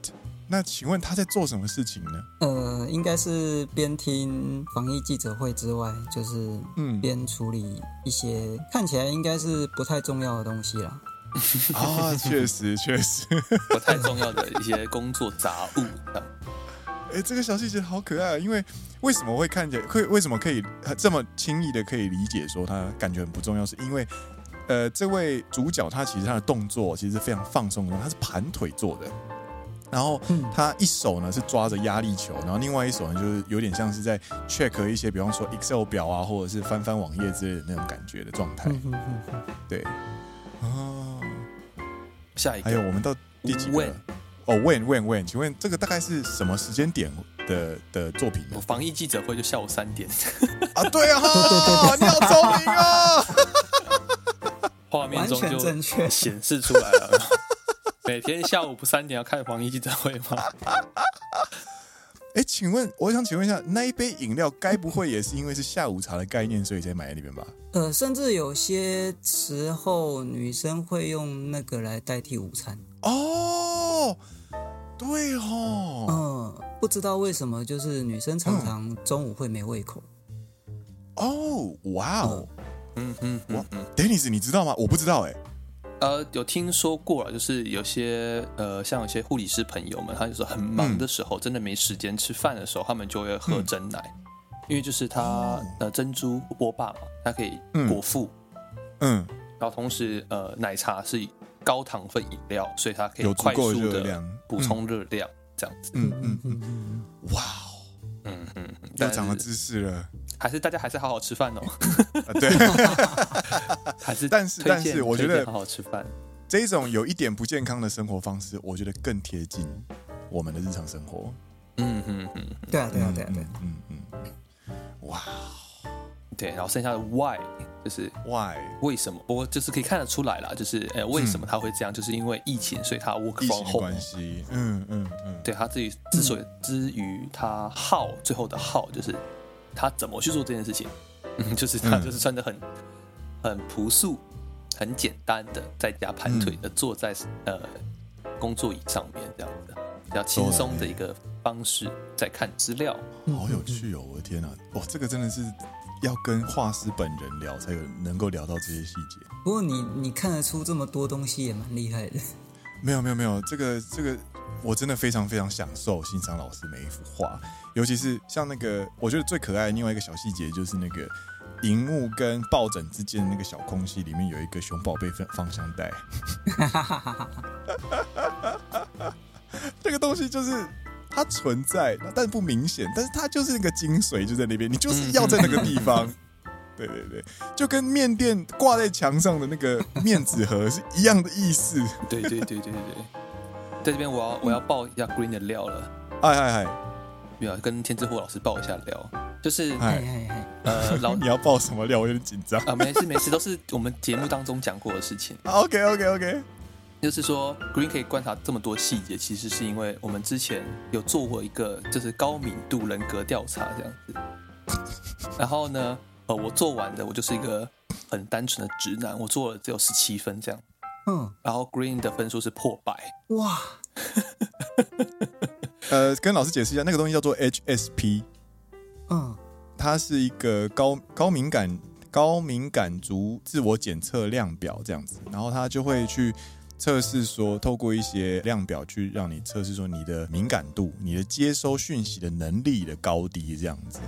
Speaker 2: 那请问他在做什么事情呢？
Speaker 4: 呃，应该是边听防疫记者会之外，就是嗯，边处理一些、嗯、看起来应该是不太重要的东西啦。
Speaker 2: 啊，确实确实
Speaker 3: 不太重要的一些工作杂物。
Speaker 2: 哎，这个小细节好可爱啊！因为为什么会看见会为什么可以这么轻易的可以理解说他感觉很不重要？是因为呃，这位主角他其实他的动作其实是非常放松的，他是盘腿坐的，然后他一手呢是抓着压力球，然后另外一手呢就是有点像是在 check 一些，比方说 Excel 表啊，或者是翻翻网页之类的那种感觉的状态。对，哦，
Speaker 3: 下一个，
Speaker 2: 还有我们到第几个？哦，When When When，请问这个大概是什么时间点的的作品呢？
Speaker 3: 防疫记者会就下午三点
Speaker 2: 啊，对啊，你好聪明啊！
Speaker 3: 画面中就显示出来了。每天下午不三点要看防疫记者会吗？
Speaker 2: 哎，请问，我想请问一下，那一杯饮料该不会也是因为是下午茶的概念，所以才买在那边吧？
Speaker 4: 呃，甚至有些时候女生会用那个来代替午餐
Speaker 2: 哦。对哦，
Speaker 4: 嗯，不知道为什么，就是女生常常中午会没胃口。
Speaker 2: 哦，哇哦。嗯嗯嗯嗯，Dennis，你知道吗？我不知道哎。
Speaker 3: 呃，有听说过了，就是有些呃，像有些护理师朋友们，他就是很忙的时候，嗯、真的没时间吃饭的时候，他们就会喝珍奶，嗯、因为就是它呃珍珠波霸嘛，它可以果腹，嗯，嗯。然后同时呃奶茶是高糖分饮料，所以它可以快速的补充热量，这样子，嗯嗯嗯嗯，
Speaker 2: 哇哦，嗯嗯，又长了知识了。
Speaker 3: 还是大家还是好好吃饭哦。
Speaker 2: 对，
Speaker 3: 还是
Speaker 2: 但是但是我觉得
Speaker 3: 好好吃饭
Speaker 2: 这种有一点不健康的生活方式，我觉得更贴近我们的日常生活。
Speaker 4: 嗯嗯嗯，对啊对啊对啊对，嗯嗯，
Speaker 3: 哇，对，然后剩下的 why 就是 why 为什么？不过就是可以看得出来啦，就是哎为什么他会这样？就是因为疫情，所以他 work from home
Speaker 2: 关系。嗯嗯嗯，
Speaker 3: 对他自己之所以之于他耗最后的耗就是。他怎么去做这件事情？嗯，就是他就是穿的很很朴素、很简单的，在家盘腿的坐在呃工作椅上面这样子，比较轻松的一个方式在看资料。
Speaker 2: 好有趣哦！我的天哪，哇，这个真的是要跟画师本人聊才有能够聊到这些细节。
Speaker 4: 不过你你看得出这么多东西也蛮厉害的。
Speaker 2: 没有没有没有，这个这个。我真的非常非常享受欣赏老师每一幅画，尤其是像那个，我觉得最可爱的另外一个小细节就是那个荧幕跟抱枕之间的那个小空隙里面有一个熊宝贝放放香袋，这个东西就是它存在，但不明显，但是它就是那个精髓就在那边，你就是要在那个地方，对对对，就跟面店挂在墙上的那个面纸盒是一样的意思，
Speaker 3: 对对对对对对。在这边，我要我要爆一下 Green 的料了。
Speaker 2: 嗨嗨嗨，
Speaker 3: 要跟天之祸老师爆一下料，就是
Speaker 4: 哎哎哎，
Speaker 3: 呃，老
Speaker 2: 你要爆什么料？我有点紧张
Speaker 3: 啊。没事没事，都是我们节目当中讲过的事情。
Speaker 2: OK OK OK，
Speaker 3: 就是说 Green 可以观察这么多细节，其实是因为我们之前有做过一个就是高敏度人格调查这样子。然后呢，呃，我做完的我就是一个很单纯的直男，我做了只有十七分这样。嗯，然后 Green 的分数是破百。哇，
Speaker 2: 呃，跟老师解释一下，那个东西叫做 HSP，嗯，它是一个高高敏感高敏感族自我检测量表这样子，然后它就会去测试说，透过一些量表去让你测试说你的敏感度、你的接收讯息的能力的高低这样子。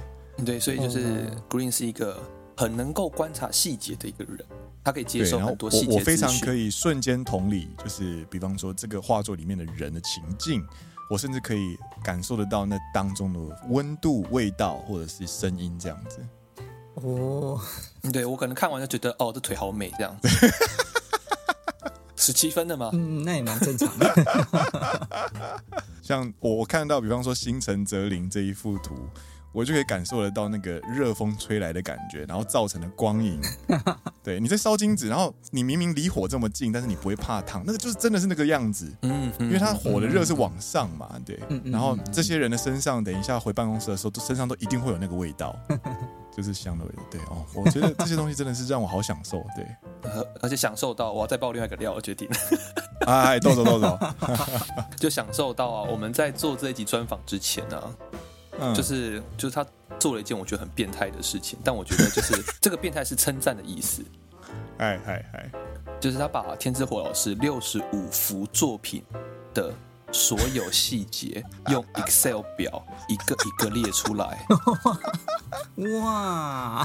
Speaker 3: 对，所以就是 Green 是一个很能够观察细节的一个人。他可以接受很多细节，
Speaker 2: 我我非常可以瞬间同理，就是比方说这个画作里面的人的情境，我甚至可以感受得到那当中的温度、味道或者是声音这样子。
Speaker 3: 哦，对，我可能看完就觉得，哦，这腿好美这样子。十七分的吗？
Speaker 4: 嗯，那也蛮正常的。
Speaker 2: 像我我看到，比方说星辰则灵这一幅图。我就可以感受得到那个热风吹来的感觉，然后造成的光影。对，你在烧金子，然后你明明离火这么近，但是你不会怕烫，那个就是真的是那个样子。嗯，因为它火的热是往上嘛，对。然后这些人的身上，等一下回办公室的时候，都身上都一定会有那个味道，就是香的味道。对哦，我觉得这些东西真的是让我好享受。对，
Speaker 3: 而且享受到我要再爆另外一个料，我决定。
Speaker 2: 哎，豆豆豆豆，
Speaker 3: 就享受到啊！我们在做这一集专访之前呢、啊。就是就是他做了一件我觉得很变态的事情，但我觉得就是 这个变态是称赞的意思。
Speaker 2: 哎哎哎，
Speaker 3: 就是他把天之火老师六十五幅作品的所有细节用 Excel 表一个一个列出来。
Speaker 4: 哇！
Speaker 2: 啊，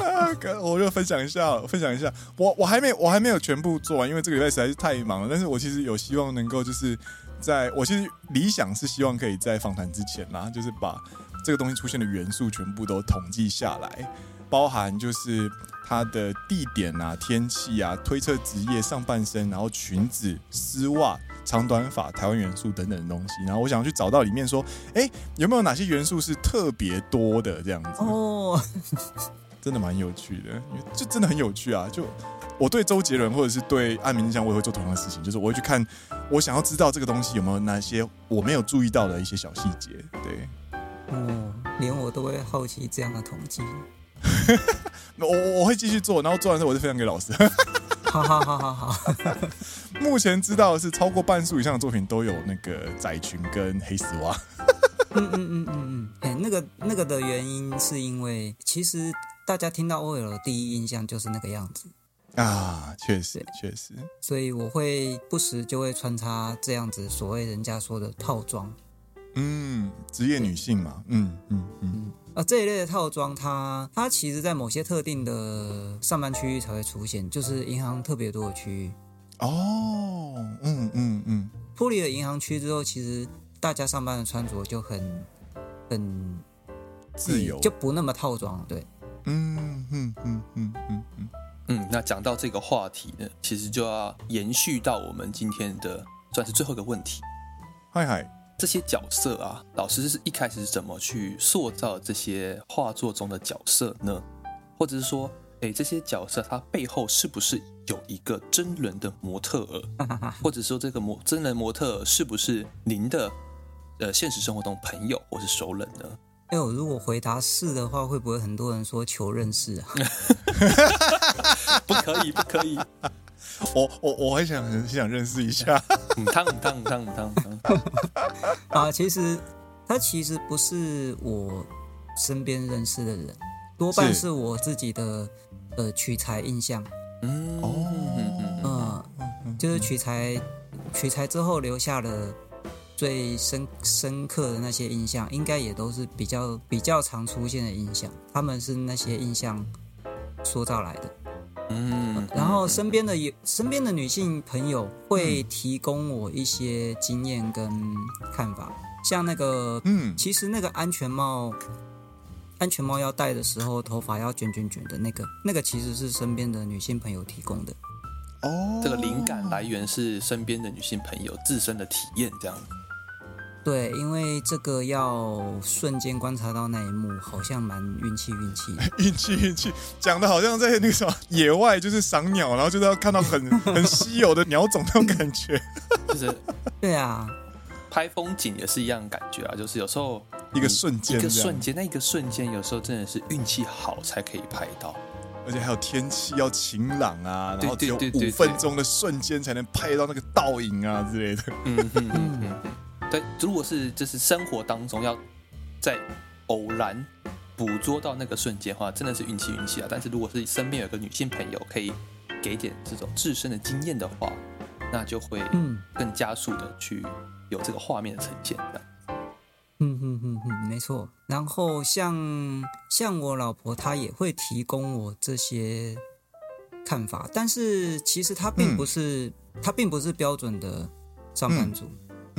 Speaker 2: 我就分享一下，分享一下。我我还没我还没有全部做完，因为这个礼拜实在是太忙了。但是我其实有希望能够就是在我其实理想是希望可以在访谈之前啦，就是把这个东西出现的元素全部都统计下来，包含就是它的地点啊、天气啊、推测职业、上半身，然后裙子、丝袜。长短发、台湾元素等等的东西，然后我想要去找到里面说，哎，有没有哪些元素是特别多的这样子？哦，真的蛮有趣的，因为就真的很有趣啊！就我对周杰伦或者是对安岷翔，我也会做同样的事情，就是我会去看，我想要知道这个东西有没有哪些我没有注意到的一些小细节。对，
Speaker 4: 哦，连我都会好奇这样的统计。
Speaker 2: 我我会继续做，然后做完之后我就分享给老师。
Speaker 4: 好好好好好，
Speaker 2: 目前知道的是超过半数以上的作品都有那个窄裙跟黑丝袜。
Speaker 4: 嗯嗯嗯嗯嗯，哎、欸，那个那个的原因是因为其实大家听到 OL 的第一印象就是那个样子
Speaker 2: 啊，确实确实，
Speaker 4: 所以我会不时就会穿插这样子所谓人家说的套装。
Speaker 2: 嗯，职业女性嘛，嗯嗯嗯。嗯
Speaker 4: 啊，这一类的套装，它它其实，在某些特定的上班区域才会出现，就是银行特别多的区域。
Speaker 2: 哦，嗯嗯嗯。
Speaker 4: 脱离了银行区之后，其实大家上班的穿着就很很
Speaker 2: 自由，
Speaker 4: 就不那么套装，对。
Speaker 2: 嗯嗯嗯嗯嗯嗯。
Speaker 3: 嗯，那讲到这个话题呢，其实就要延续到我们今天的算是最后一个问题。
Speaker 2: 嗨嗨。
Speaker 3: 这些角色啊，老师是一开始是怎么去塑造这些画作中的角色呢？或者是说，诶，这些角色它背后是不是有一个真人的模特儿？或者说，这个模真人模特儿是不是您的呃现实生活中朋友或是熟人呢？
Speaker 4: 哎呦，如果回答是的话，会不会很多人说求认识啊？
Speaker 3: 不可以，不可以。
Speaker 2: 我我我还想很想认识一下，
Speaker 3: 汤汤汤汤汤
Speaker 4: 啊！其实他其实不是我身边认识的人，多半是我自己的呃取材印象。
Speaker 3: 嗯哦，
Speaker 4: 嗯，就是取材取材之后留下了最深深刻的那些印象，应该也都是比较比较常出现的印象。他们是那些印象塑造来的。
Speaker 3: 嗯，
Speaker 4: 然后身边的也身边的女性朋友会提供我一些经验跟看法，像那个，嗯，其实那个安全帽，安全帽要戴的时候，头发要卷卷卷的那个，那个其实是身边的女性朋友提供的。
Speaker 3: 哦，这个灵感来源是身边的女性朋友自身的体验，这样。
Speaker 4: 对，因为这个要瞬间观察到那一幕，好像蛮运气运气。
Speaker 2: 运气运气，讲的好像在那个什么野外，就是赏鸟，然后就是要看到很 很稀有的鸟种那种感觉。
Speaker 3: 就是，
Speaker 4: 对啊，
Speaker 3: 拍风景也是一样的感觉啊，就是有时候
Speaker 2: 一个瞬间，
Speaker 3: 一个瞬间，那一个瞬间，有时候真的是运气好才可以拍到，
Speaker 2: 而且还有天气要晴朗啊，然后只有五分钟的瞬间才能拍到那个倒影啊之类的。
Speaker 3: 嗯嗯嗯嗯。对，如果是就是生活当中要在偶然捕捉到那个瞬间的话，真的是运气运气啊。但是如果是身边有个女性朋友可以给点这种自身的经验的话，那就会嗯更加速的去有这个画面的呈现的。
Speaker 4: 嗯嗯嗯嗯，没错。然后像像我老婆，她也会提供我这些看法，但是其实她并不是她并不是标准的上班族。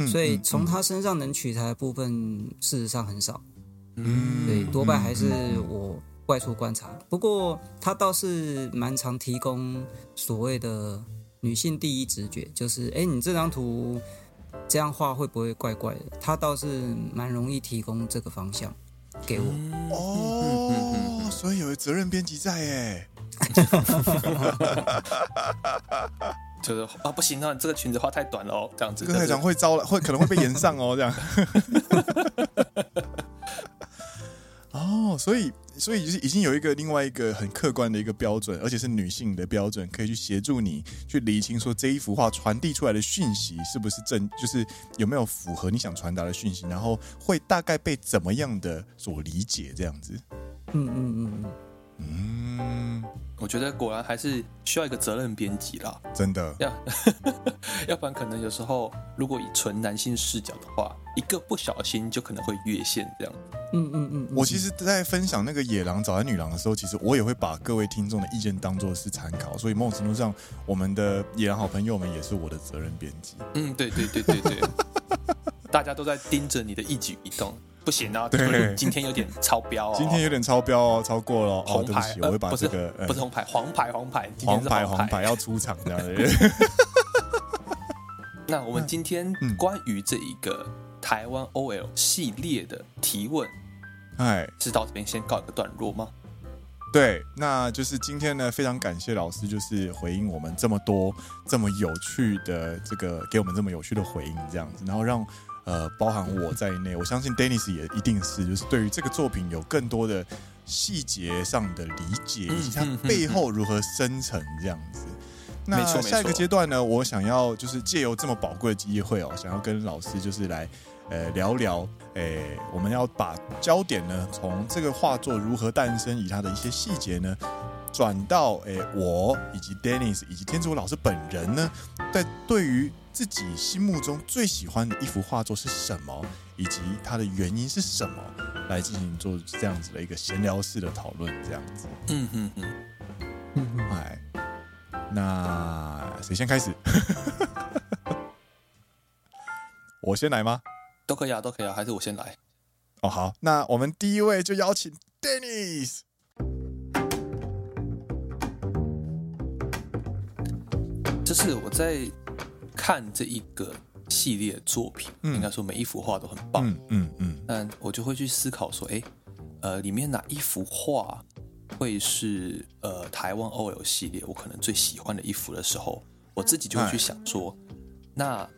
Speaker 4: 所以从他身上能取材的部分，事实上很少。嗯，对，多半还是我外出观察。不过他倒是蛮常提供所谓的女性第一直觉，就是哎，你这张图这样画会不会怪怪的？他倒是蛮容易提供这个方向给我。
Speaker 2: 哦，所以有责任编辑在哎。
Speaker 3: 就是啊，不行啊，你这个裙子画太短了哦，这样子。
Speaker 2: 太长会招了，会可能会被延上哦，这样。哦，所以所以就是已经有一个另外一个很客观的一个标准，而且是女性的标准，可以去协助你去厘清说这一幅画传递出来的讯息是不是正，就是有没有符合你想传达的讯息，然后会大概被怎么样的所理解，这样子。
Speaker 4: 嗯嗯嗯嗯。
Speaker 3: 嗯，我觉得果然还是需要一个责任编辑啦，
Speaker 2: 真的。
Speaker 3: 要，要不然可能有时候如果以纯男性视角的话，一个不小心就可能会越线这样。
Speaker 4: 嗯嗯嗯，
Speaker 2: 我其实，在分享那个野狼找来女郎的时候，其实我也会把各位听众的意见当做是参考，所以某种程度上，我们的野狼好朋友们也是我的责任编辑。
Speaker 3: 嗯，对对对对对，大家都在盯着你的一举一动，不行啊，
Speaker 2: 对，
Speaker 3: 今天有点超标哦，
Speaker 2: 今天有点超标哦，超过了哦，
Speaker 3: 红牌，
Speaker 2: 对不起，我会把这个
Speaker 3: 不是红牌，黄牌黄牌，
Speaker 2: 黄牌黄牌要出场这样的。
Speaker 3: 那我们今天关于这一个台湾 OL 系列的提问。
Speaker 2: 哎，
Speaker 3: 是到这边先告一个段落吗？
Speaker 2: 对，那就是今天呢，非常感谢老师，就是回应我们这么多这么有趣的这个，给我们这么有趣的回应，这样子，然后让呃，包含我在内，我相信 Dennis 也一定是，就是对于这个作品有更多的细节上的理解，以及它背后如何生成这样子。那下一个阶段呢，我想要就是借由这么宝贵的机会哦，想要跟老师就是来。呃，聊聊，诶、欸，我们要把焦点呢，从这个画作如何诞生，以它的一些细节呢，转到诶、欸，我以及 Dennis 以及天之火老师本人呢，在对于自己心目中最喜欢的一幅画作是什么，以及它的原因是什么，来进行做这样子的一个闲聊式的讨论，这样子。
Speaker 3: 嗯嗯嗯，嗯，
Speaker 2: 哎，那谁先开始？我先来吗？
Speaker 3: 都可以啊，都可以啊，还是我先来。
Speaker 2: 哦，好，那我们第一位就邀请 Dennis。
Speaker 3: 这是我在看这一个系列作品，
Speaker 2: 嗯、
Speaker 3: 应该说每一幅画都很棒，
Speaker 2: 嗯嗯嗯。
Speaker 3: 但我就会去思考说，哎，呃，里面哪一幅画会是呃台湾 OL 系列我可能最喜欢的一幅的时候，我自己就会去想说，那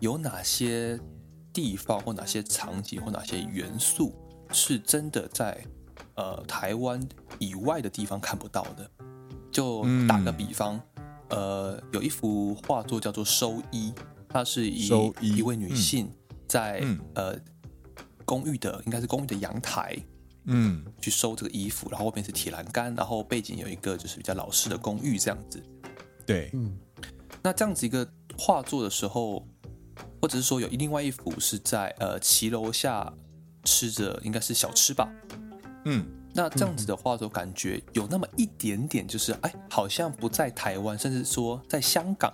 Speaker 3: 有哪些？地方或哪些场景或哪些元素是真的在呃台湾以外的地方看不到的？就打个比方，嗯、呃，有一幅画作叫做《收衣》，它是以一位女性在、嗯、呃公寓的应该是公寓的阳台，嗯，去收这个衣服，然后后面是铁栏杆，然后背景有一个就是比较老式的公寓这样子。
Speaker 2: 对，
Speaker 3: 嗯，那这样子一个画作的时候。或者是说有另外一幅是在呃骑楼下吃着应该是小吃吧，嗯，那这样子的画作感觉有那么一点点，就是哎，好像不在台湾，甚至说在香港，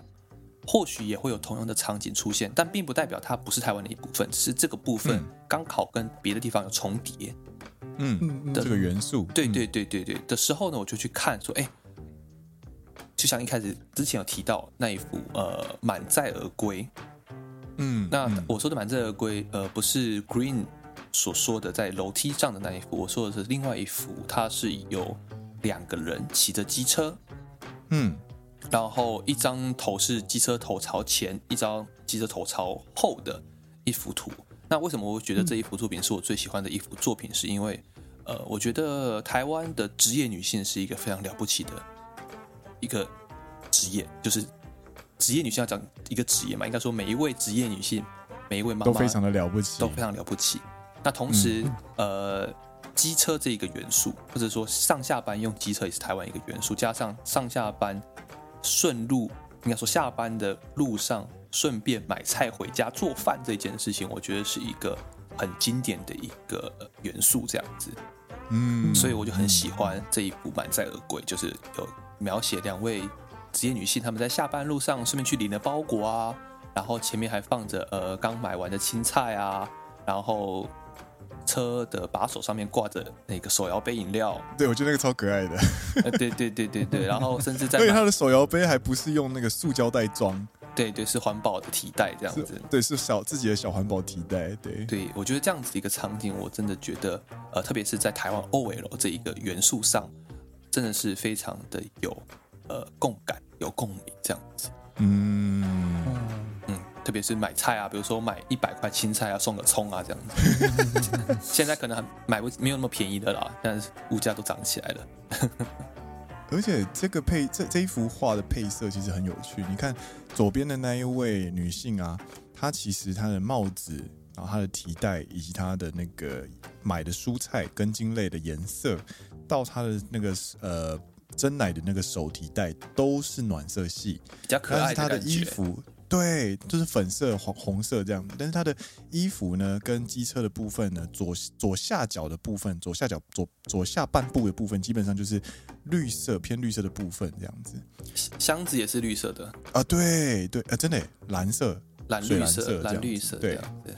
Speaker 3: 或许也会有同样的场景出现，但并不代表它不是台湾的一部分，只是这个部分刚好跟别的地方有重叠，
Speaker 2: 嗯，的这个元素，
Speaker 3: 对对对对对的时候呢，我就去看说，哎，就像一开始之前有提到那一幅呃满载而归。嗯，那我说的满载而归，呃，不是 Green 所说的在楼梯上的那一幅，我说的是另外一幅，它是有两个人骑着机车，嗯，然后一张头是机车头朝前，一张机车头朝后的一幅图。那为什么我会觉得这一幅作品是我最喜欢的一幅作品？是因为，呃，我觉得台湾的职业女性是一个非常了不起的一个职业，就是。职业女性要讲一个职业嘛，应该说每一位职业女性，每一位妈妈
Speaker 2: 都非常的了不起，
Speaker 3: 都非常了不起。那同时，嗯、呃，机车这一个元素，或者说上下班用机车也是台湾一个元素，加上上下班顺路，应该说下班的路上顺便买菜回家做饭这件事情，我觉得是一个很经典的一个元素，这样子。嗯，所以我就很喜欢这一部《满载而归》，就是有描写两位。职业女性，她们在下班路上顺便去领了包裹啊，然后前面还放着呃刚买完的青菜啊，然后车的把手上面挂着那个手摇杯饮料。
Speaker 2: 对，我觉得那个超可爱的。
Speaker 3: 呃、对对对对对，然后甚至在，
Speaker 2: 因为他的手摇杯还不是用那个塑胶袋装，
Speaker 3: 对对，是环保的提袋这样子。
Speaker 2: 对，是小自己的小环保提袋。对
Speaker 3: 对，我觉得这样子一个场景，我真的觉得呃，特别是在台湾 OL 这一个元素上，真的是非常的有。呃，共感有共鸣这样子，嗯嗯，特别是买菜啊，比如说买一百块青菜啊，送个葱啊这样子。现在可能还买不没有那么便宜的啦，但是物价都涨起来了。
Speaker 2: 而且这个配这这一幅画的配色其实很有趣。你看左边的那一位女性啊，她其实她的帽子，然后她的提袋，以及她的那个买的蔬菜根茎类的颜色，到她的那个呃。真奶的那个手提袋都是暖色系，
Speaker 3: 比较可爱的。
Speaker 2: 但是他的衣服，对，就是粉色、黄红色这样子。但是它的衣服呢，跟机车的部分呢，左左下角的部分，左下角左左下半部的部分，基本上就是绿色偏绿色的部分这样子。
Speaker 3: 箱子也是绿色的
Speaker 2: 啊，对对，呃，真的蓝色、
Speaker 3: 蓝绿色、蓝绿色，对对。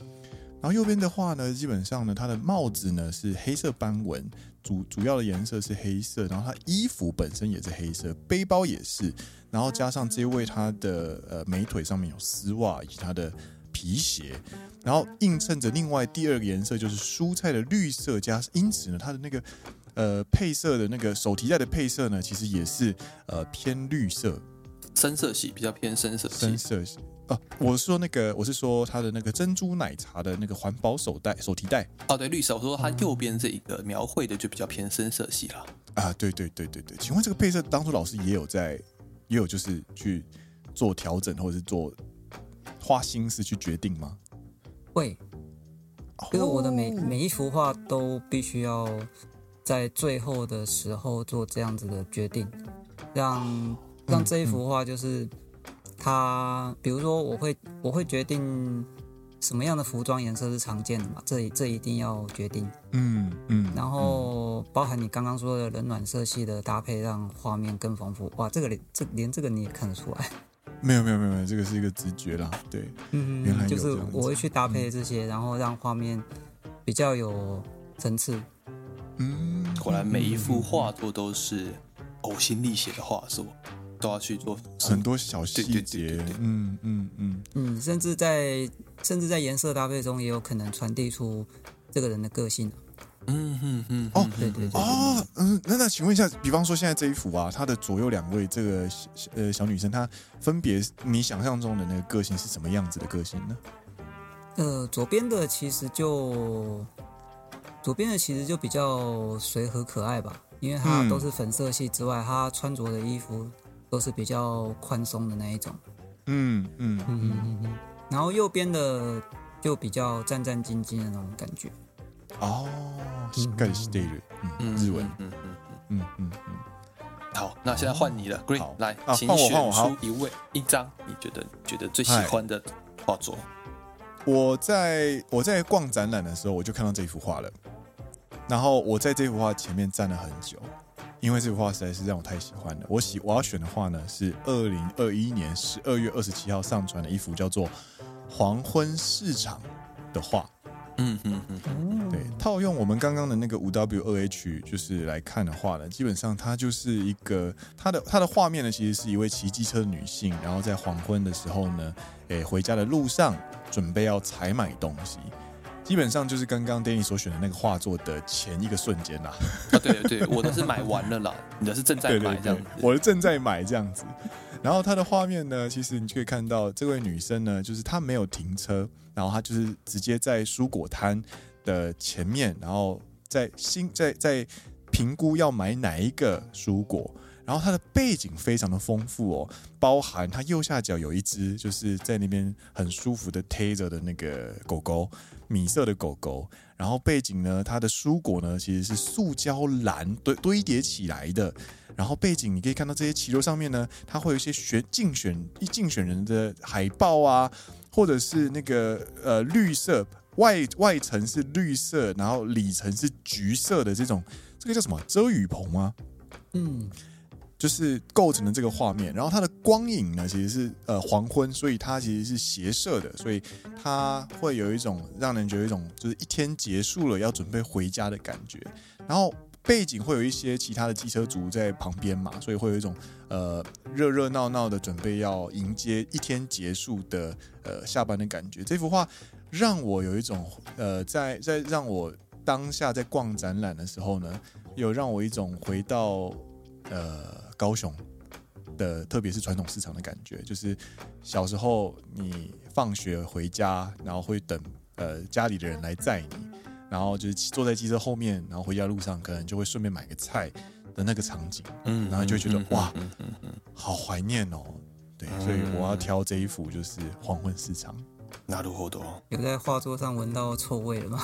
Speaker 2: 然后右边的话呢，基本上呢，它的帽子呢是黑色斑纹，主主要的颜色是黑色。然后它衣服本身也是黑色，背包也是。然后加上这位他的呃美腿上面有丝袜以及他的皮鞋，然后映衬着另外第二个颜色就是蔬菜的绿色加，因此呢，它的那个呃配色的那个手提袋的配色呢，其实也是呃偏绿色，
Speaker 3: 深色系比较偏深色系，
Speaker 2: 深色系。哦，我是说那个，我是说它的那个珍珠奶茶的那个环保手袋手提袋。
Speaker 3: 哦，对，绿色。我说它右边这一个描绘的就比较偏深色系了。
Speaker 2: 啊，对对对对对。请问这个配色当初老师也有在，也有就是去做调整，或者是做花心思去决定吗？
Speaker 4: 会，因为我的每每一幅画都必须要在最后的时候做这样子的决定，让让这一幅画就是。嗯嗯他比如说，我会我会决定什么样的服装颜色是常见的嘛？这这一定要决定。
Speaker 2: 嗯嗯。
Speaker 4: 然后包含你刚刚说的冷暖色系的搭配，让画面更丰富。哇，这个连这连这个你也看得出来？
Speaker 2: 没有没有没有没有，这个是一个直觉啦。对，
Speaker 4: 嗯嗯，就是我会去搭配这些，然后让画面比较有层次。
Speaker 3: 嗯，果然每一幅画作都是呕心沥血的画作。都要去做
Speaker 2: 很多小细节，嗯嗯嗯。
Speaker 4: 嗯，甚至在甚至在颜色搭配中也有可能传递出这个人的个性。
Speaker 3: 嗯嗯嗯，
Speaker 2: 哦，
Speaker 4: 对对对，
Speaker 2: 哦，嗯，那那请问一下，比方说现在这一幅啊，它的左右两位这个呃小女生，她分别你想象中的那个个性是什么样子的个性呢？
Speaker 4: 呃，左边的其实就左边的其实就比较随和可爱吧，因为她都是粉色系之外，她穿着的衣服。都是比较宽松的那一种，
Speaker 2: 嗯嗯嗯
Speaker 4: 嗯嗯，然后右边的就比较战战兢兢的那种感觉。
Speaker 2: 哦，しっかりしている，嗯，日文，嗯嗯嗯嗯嗯。
Speaker 3: 好，那现在换你了，Green，来，请选出一位一张你觉得觉得最喜欢的画作。
Speaker 2: 我在我在逛展览的时候，我就看到这幅画了，然后我在这幅画前面站了很久。 因为这幅画实在是让我太喜欢了。我喜我要选的画呢是二零二一年十二月二十七号上传的一幅叫做《黄昏市场》的画。
Speaker 3: 嗯嗯嗯，
Speaker 2: 对，套用我们刚刚的那个五 W 二 H 就是来看的话呢，基本上它就是一个它的它的画面呢，其实是一位骑机车的女性，然后在黄昏的时候呢，诶，回家的路上准备要采买东西。基本上就是刚刚 Danny 所选的那个画作的前一个瞬间啦。
Speaker 3: 啊，对对，我的是买完了啦，你的是正在买这样子。对对对，
Speaker 2: 我的正在买这样子。然后它的画面呢，其实你就可以看到这位女生呢，就是她没有停车，然后她就是直接在蔬果摊的前面，然后在新在在评估要买哪一个蔬果。然后它的背景非常的丰富哦，包含它右下角有一只就是在那边很舒服的贴着的那个狗狗。米色的狗狗，然后背景呢，它的蔬果呢其实是塑胶篮堆堆叠起来的，然后背景你可以看到这些旗楼上面呢，它会有一些选竞选一竞选人的海报啊，或者是那个呃绿色外外层是绿色，然后里层是橘色的这种，这个叫什么遮雨棚吗？嗯。就是构成了这个画面，然后它的光影呢，其实是呃黄昏，所以它其实是斜射的，所以它会有一种让人觉得一种就是一天结束了要准备回家的感觉。然后背景会有一些其他的机车族在旁边嘛，所以会有一种呃热热闹闹的准备要迎接一天结束的呃下班的感觉。这幅画让我有一种呃在在让我当下在逛展览的时候呢，有让我一种回到呃。高雄的，特别是传统市场的感觉，就是小时候你放学回家，然后会等呃家里的人来载你，然后就是坐在机车后面，然后回家路上可能就会顺便买个菜的那个场景，嗯，然后就会觉得哇，好怀念哦，对，所以我要挑这一幅就是黄昏市场。
Speaker 3: なるほど。
Speaker 4: 有在画作上闻到臭味了吗？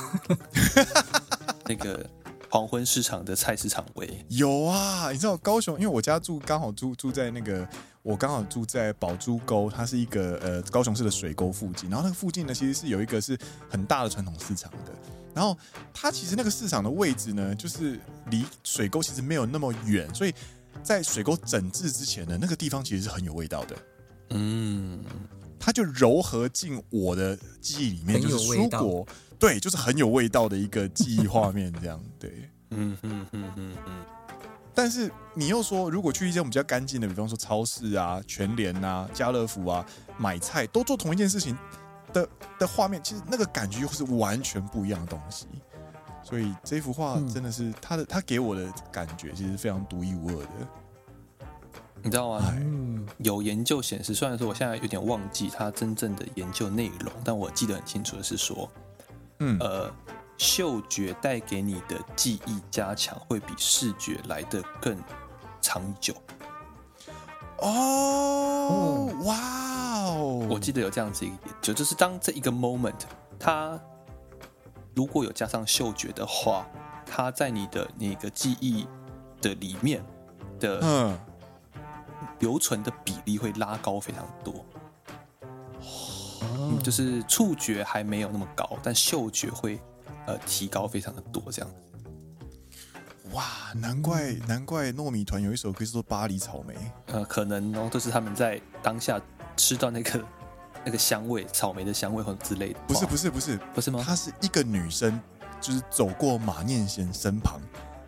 Speaker 3: 那个。 黄昏市场的菜市场味
Speaker 2: 有啊，你知道高雄，因为我家住刚好住住在那个我刚好住在宝珠沟，它是一个呃高雄市的水沟附近。然后那个附近呢，其实是有一个是很大的传统市场的。然后它其实那个市场的位置呢，就是离水沟其实没有那么远，所以在水沟整治之前呢，那个地方其实是很有味道的。嗯，它就糅合进我的记忆里面，就是蔬果，对，就是很有味道的一个记忆画面，这样对。嗯嗯嗯嗯嗯。但是你又说，如果去一间我们比较干净的，比方说超市啊、全联啊、家乐福啊，买菜都做同一件事情的的画面，其实那个感觉又是完全不一样的东西。所以这幅画真的是他的，他给我的感觉其实非常独一无二的。
Speaker 3: 你知道吗？有研究显示，虽然说我现在有点忘记他真正的研究内容，但我记得很清楚的是说，嗯呃。嗅觉带给你的记忆加强会比视觉来得更长久。
Speaker 2: 哦，哇哦！
Speaker 3: 我记得有这样子一个研究，就是当这一个 moment，它如果有加上嗅觉的话，它在你的那个记忆的里面的嗯留存的比例会拉高非常多。嗯，就是触觉还没有那么高，但嗅觉会。呃，提高非常的多，这样。
Speaker 2: 哇，难怪难怪糯米团有一首歌叫做《巴黎草莓》。
Speaker 3: 呃，可能哦，都是他们在当下吃到那个那个香味，草莓的香味或者之类的。
Speaker 2: 不是不是不是
Speaker 3: 不是吗？
Speaker 2: 她是一个女生，就是走过马念先身旁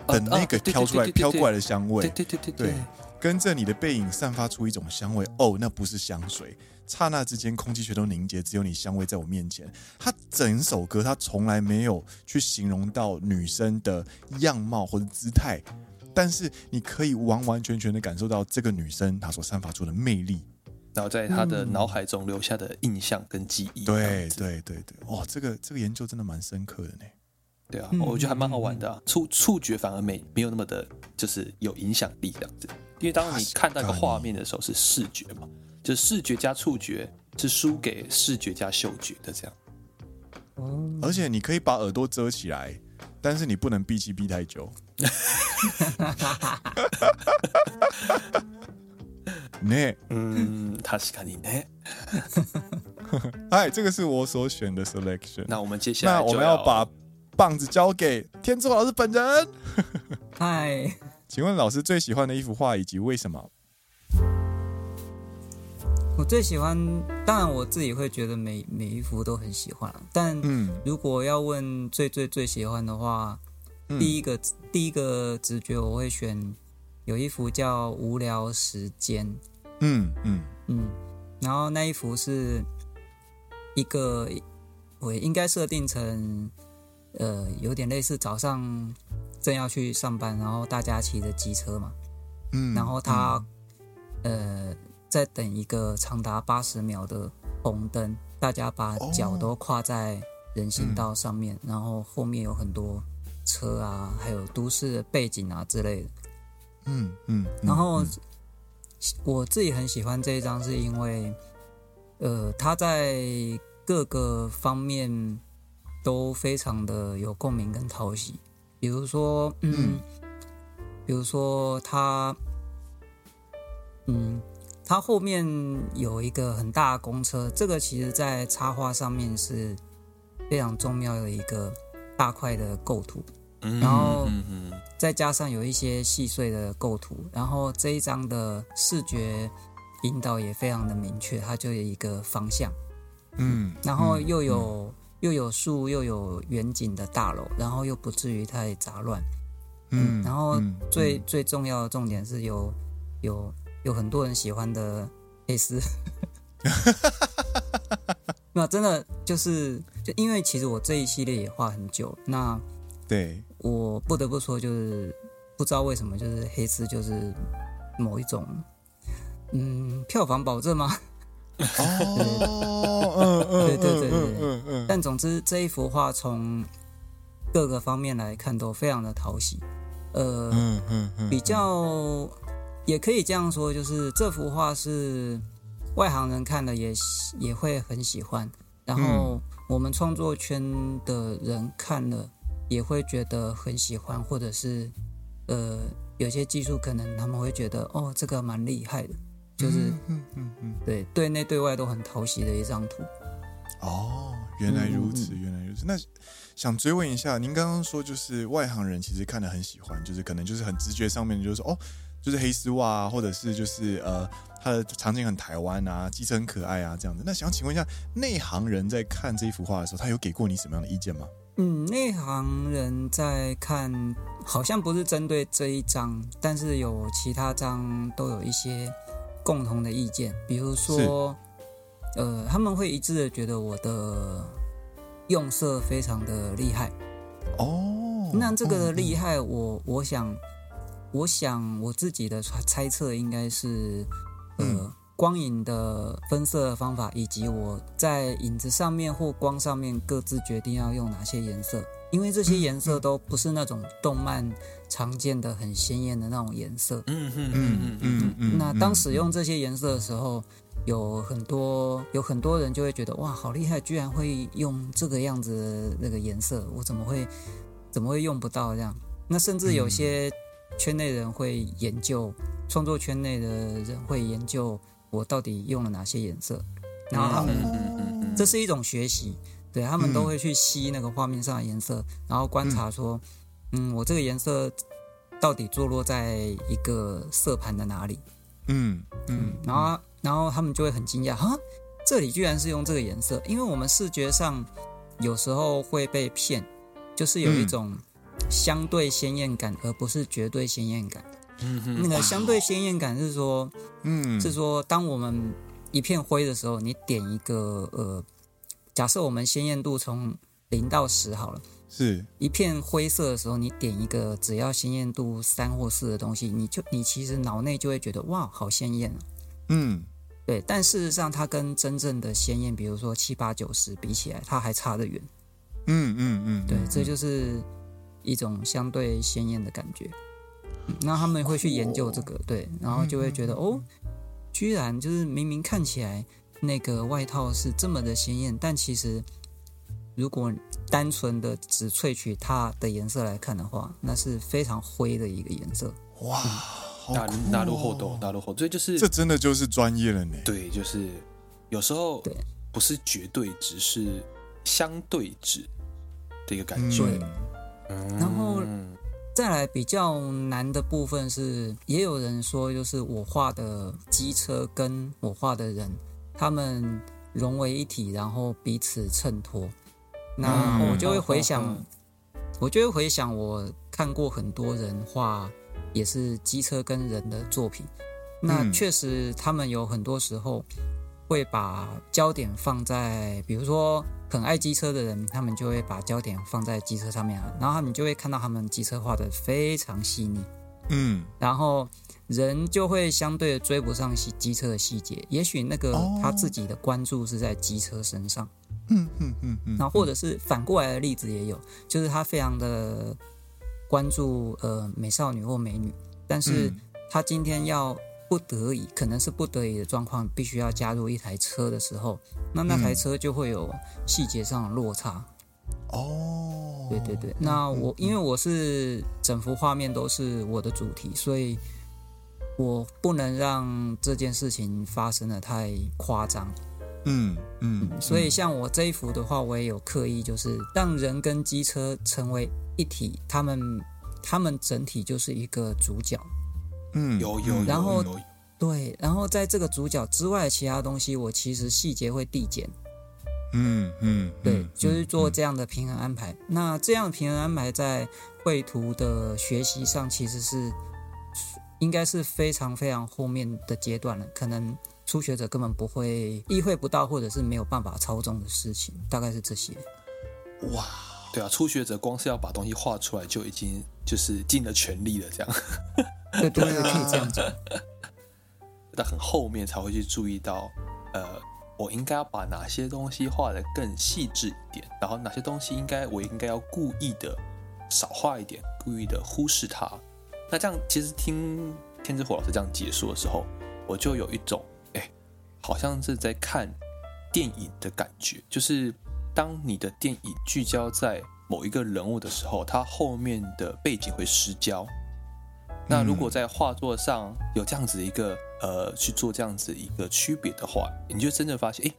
Speaker 2: 等那个飘出来飘过来的香味。
Speaker 3: 对对对对对，
Speaker 2: 跟着你的背影散发出一种香味。哦，那不是香水。刹那之间，空气全都凝结，只有你香味在我面前。他整首歌，他从来没有去形容到女生的样貌或者姿态，但是你可以完完全全的感受到这个女生她所散发出的魅力，
Speaker 3: 然后在她的脑海中留下的印象跟记忆。
Speaker 2: 对对对对，哇，这个这个研究真的蛮深刻的呢。
Speaker 3: 对啊，我觉得还蛮好玩的啊。触触觉反而没没有那么的，就是有影响力这样子，因为当你看到一个画面的时候，是视觉嘛。就视觉加触觉是输给视觉加嗅觉的这样，
Speaker 2: 而且你可以把耳朵遮起来，但是你不能闭气闭太久。呢，
Speaker 3: 嗯，他是看你呢。
Speaker 2: 嗨，这个是我所选的 selection。
Speaker 3: 那我们接下来，
Speaker 2: 那我们要把棒子交给天之老师本人。
Speaker 4: 嗨，
Speaker 2: 请问老师最喜欢的一幅画以及为什么？
Speaker 4: 我最喜欢，当然我自己会觉得每每一幅都很喜欢，但如果要问最最最喜欢的话，嗯、第一个第一个直觉我会选有一幅叫《无聊时间》，嗯嗯嗯，然后那一幅是一个我应该设定成呃有点类似早上正要去上班，然后大家骑着机车嘛，嗯，然后他、嗯、呃。在等一个长达八十秒的红灯，大家把脚都跨在人行道上面，然后后面有很多车啊，还有都市的背景啊之类的。嗯嗯，然后我自己很喜欢这一张，是因为呃，它在各个方面都非常的有共鸣跟讨喜。比如说，嗯，比如说他，嗯。它后面有一个很大的公车，这个其实在插画上面是非常重要的一个大块的构图，然后再加上有一些细碎的构图，然后这一张的视觉引导也非常的明确，它就有一个方向，嗯，然后又有又有树又有远景的大楼，然后又不至于太杂乱，嗯，然后最最重要的重点是有有。有很多人喜欢的黑丝，那真的就是就因为其实我这一系列也画很久，那对我不得不说就是不知道为什么就是黑丝就是某一种嗯票房保证吗？哦，对对对对对，但总之这一幅画从各个方面来看都非常的讨喜，呃，比较。也可以这样说，就是这幅画是外行人看了也也会很喜欢，然后我们创作圈的人看了也会觉得很喜欢，或者是呃有些技术可能他们会觉得哦这个蛮厉害的，就是
Speaker 2: 嗯嗯嗯，嗯
Speaker 4: 对对内对外都很讨喜的一张图。
Speaker 2: 哦，原来如此，原来如此。那想追问一下，您刚刚说就是外行人其实看得很喜欢，就是可能就是很直觉上面就是说哦，就是黑丝袜啊，或者是就是呃，它的场景很台湾啊，机车很可爱啊这样子。那想请问一下，内行人在看这一幅画的时候，他有给过你什么样的意见吗？
Speaker 4: 嗯，内行人在看，好像不是针对这一张，但是有其他张都有一些共同的意见，比如说，呃，他们会一致的觉得我的用色非常的厉害。
Speaker 2: 哦，
Speaker 4: 那这个厉害，
Speaker 2: 嗯
Speaker 4: 我我想，我想我自己的猜测应该是，呃。
Speaker 2: 嗯
Speaker 4: 光影的分色的方法，以及我在影子上面或光上面各自决定要用哪些颜色，因为这些颜色都不是那种动漫常见的很鲜艳的那种颜色。
Speaker 3: 嗯嗯
Speaker 2: 嗯嗯嗯嗯。
Speaker 4: 那当使用这些颜色的时候，有很多有很多人就会觉得哇，好厉害，居然会用这个样子那个颜色，我怎么会怎么会用不到这样？那甚至有些圈内人会研究，创作圈内的人会研究。我到底用了哪些颜色？然后他们，这是一种学习，对，他们都会去吸那个画面上的颜色，然后观察说，嗯，我这个颜色到底坐落在一个色盘的哪里？
Speaker 2: 嗯
Speaker 4: 嗯，然后然后他们就会很惊讶，哈，这里居然是用这个颜色，因为我们视觉上有时候会被骗，就是有一种相对鲜艳感，而不是绝对鲜艳感。
Speaker 3: 嗯哼，
Speaker 4: 那个相对鲜艳感是说，
Speaker 2: 嗯，
Speaker 4: 是说，当我们一片灰的时候，你点一个呃，假设我们鲜艳度从零到十好了，
Speaker 2: 是
Speaker 4: 一片灰色的时候，你点一个只要鲜艳度三或四的东西，你就你其实脑内就会觉得哇，好鲜艳啊。
Speaker 2: 嗯，
Speaker 4: 对，但事实上它跟真正的鲜艳，比如说七八九十比起来，它还差得远。
Speaker 2: 嗯嗯嗯，
Speaker 4: 对，这就是一种相对鲜艳的感觉。那他们会去研究这个，对，然后就会觉得哦，居然就是明明看起来那个外套是这么的鲜艳，但其实如果单纯的只萃取它的颜色来看的话，那是非常灰的一个颜色。
Speaker 2: 哇，
Speaker 3: 纳纳入后斗，纳入后斗，所以就是
Speaker 2: 这真的就是专业了呢。
Speaker 3: 对，就是有时候
Speaker 4: 对，
Speaker 3: 不是绝对值，是相对值的一个感觉。
Speaker 4: 对，
Speaker 3: 嗯，
Speaker 4: 然后。再来比较难的部分是，也有人说，就是我画的机车跟我画的人，他们融为一体，然后彼此衬托。那我就会回想，我就会回想，我看过很多人画也是机车跟人的作品，那确实他们有很多时候会把焦点放在，比如说。很爱机车的人，他们就会把焦点放在机车上面啊，然后他们就会看到他们机车画的非常细腻，
Speaker 2: 嗯，
Speaker 4: 然后人就会相对的追不上细机车的细节，也许那个他自己的关注是在机车身上，
Speaker 2: 嗯嗯嗯嗯，
Speaker 4: 然后或者是反过来的例子也有，就是他非常的关注呃美少女或美女，但是他今天要。不得已，可能是不得已的状况，必须要加入一台车的时候，那那台车就会有细节上的落差。
Speaker 2: 哦，
Speaker 4: 对对对，那我因为我是整幅画面都是我的主题，所以我不能让这件事情发生的太夸张。
Speaker 2: 嗯嗯，
Speaker 4: 所以像我这一幅的话，我也有刻意就是让人跟机车成为一体，他们他们整体就是一个主角。
Speaker 2: 嗯，
Speaker 3: 有有，
Speaker 4: 然后
Speaker 3: 有有
Speaker 4: 对，然后在这个主角之外的其他东西，我其实细节会递减。
Speaker 2: 嗯嗯，
Speaker 4: 对，就是做这样的平衡安排。那这样的平衡安排在绘图的学习上，其实是应该是非常非常后面的阶段了，可能初学者根本不会意会不到，或者是没有办法操纵的事情，大概是这些。
Speaker 2: 哇，
Speaker 3: 对啊，初学者光是要把东西画出来，就已经就是尽了全力了，这样。
Speaker 4: 对对对，可以这样讲。
Speaker 3: 但很后面才会去注意到，呃，我应该要把哪些东西画的更细致一点，然后哪些东西应该我应该要故意的少画一点，故意的忽视它。那这样其实听天之火老师这样解说的时候，我就有一种，哎，好像是在看电影的感觉，就是当你的电影聚焦在某一个人物的时候，他后面的背景会失焦。那如果在画作上有这样子一个呃去做这样子一个区别的话，你就真正发现，哎，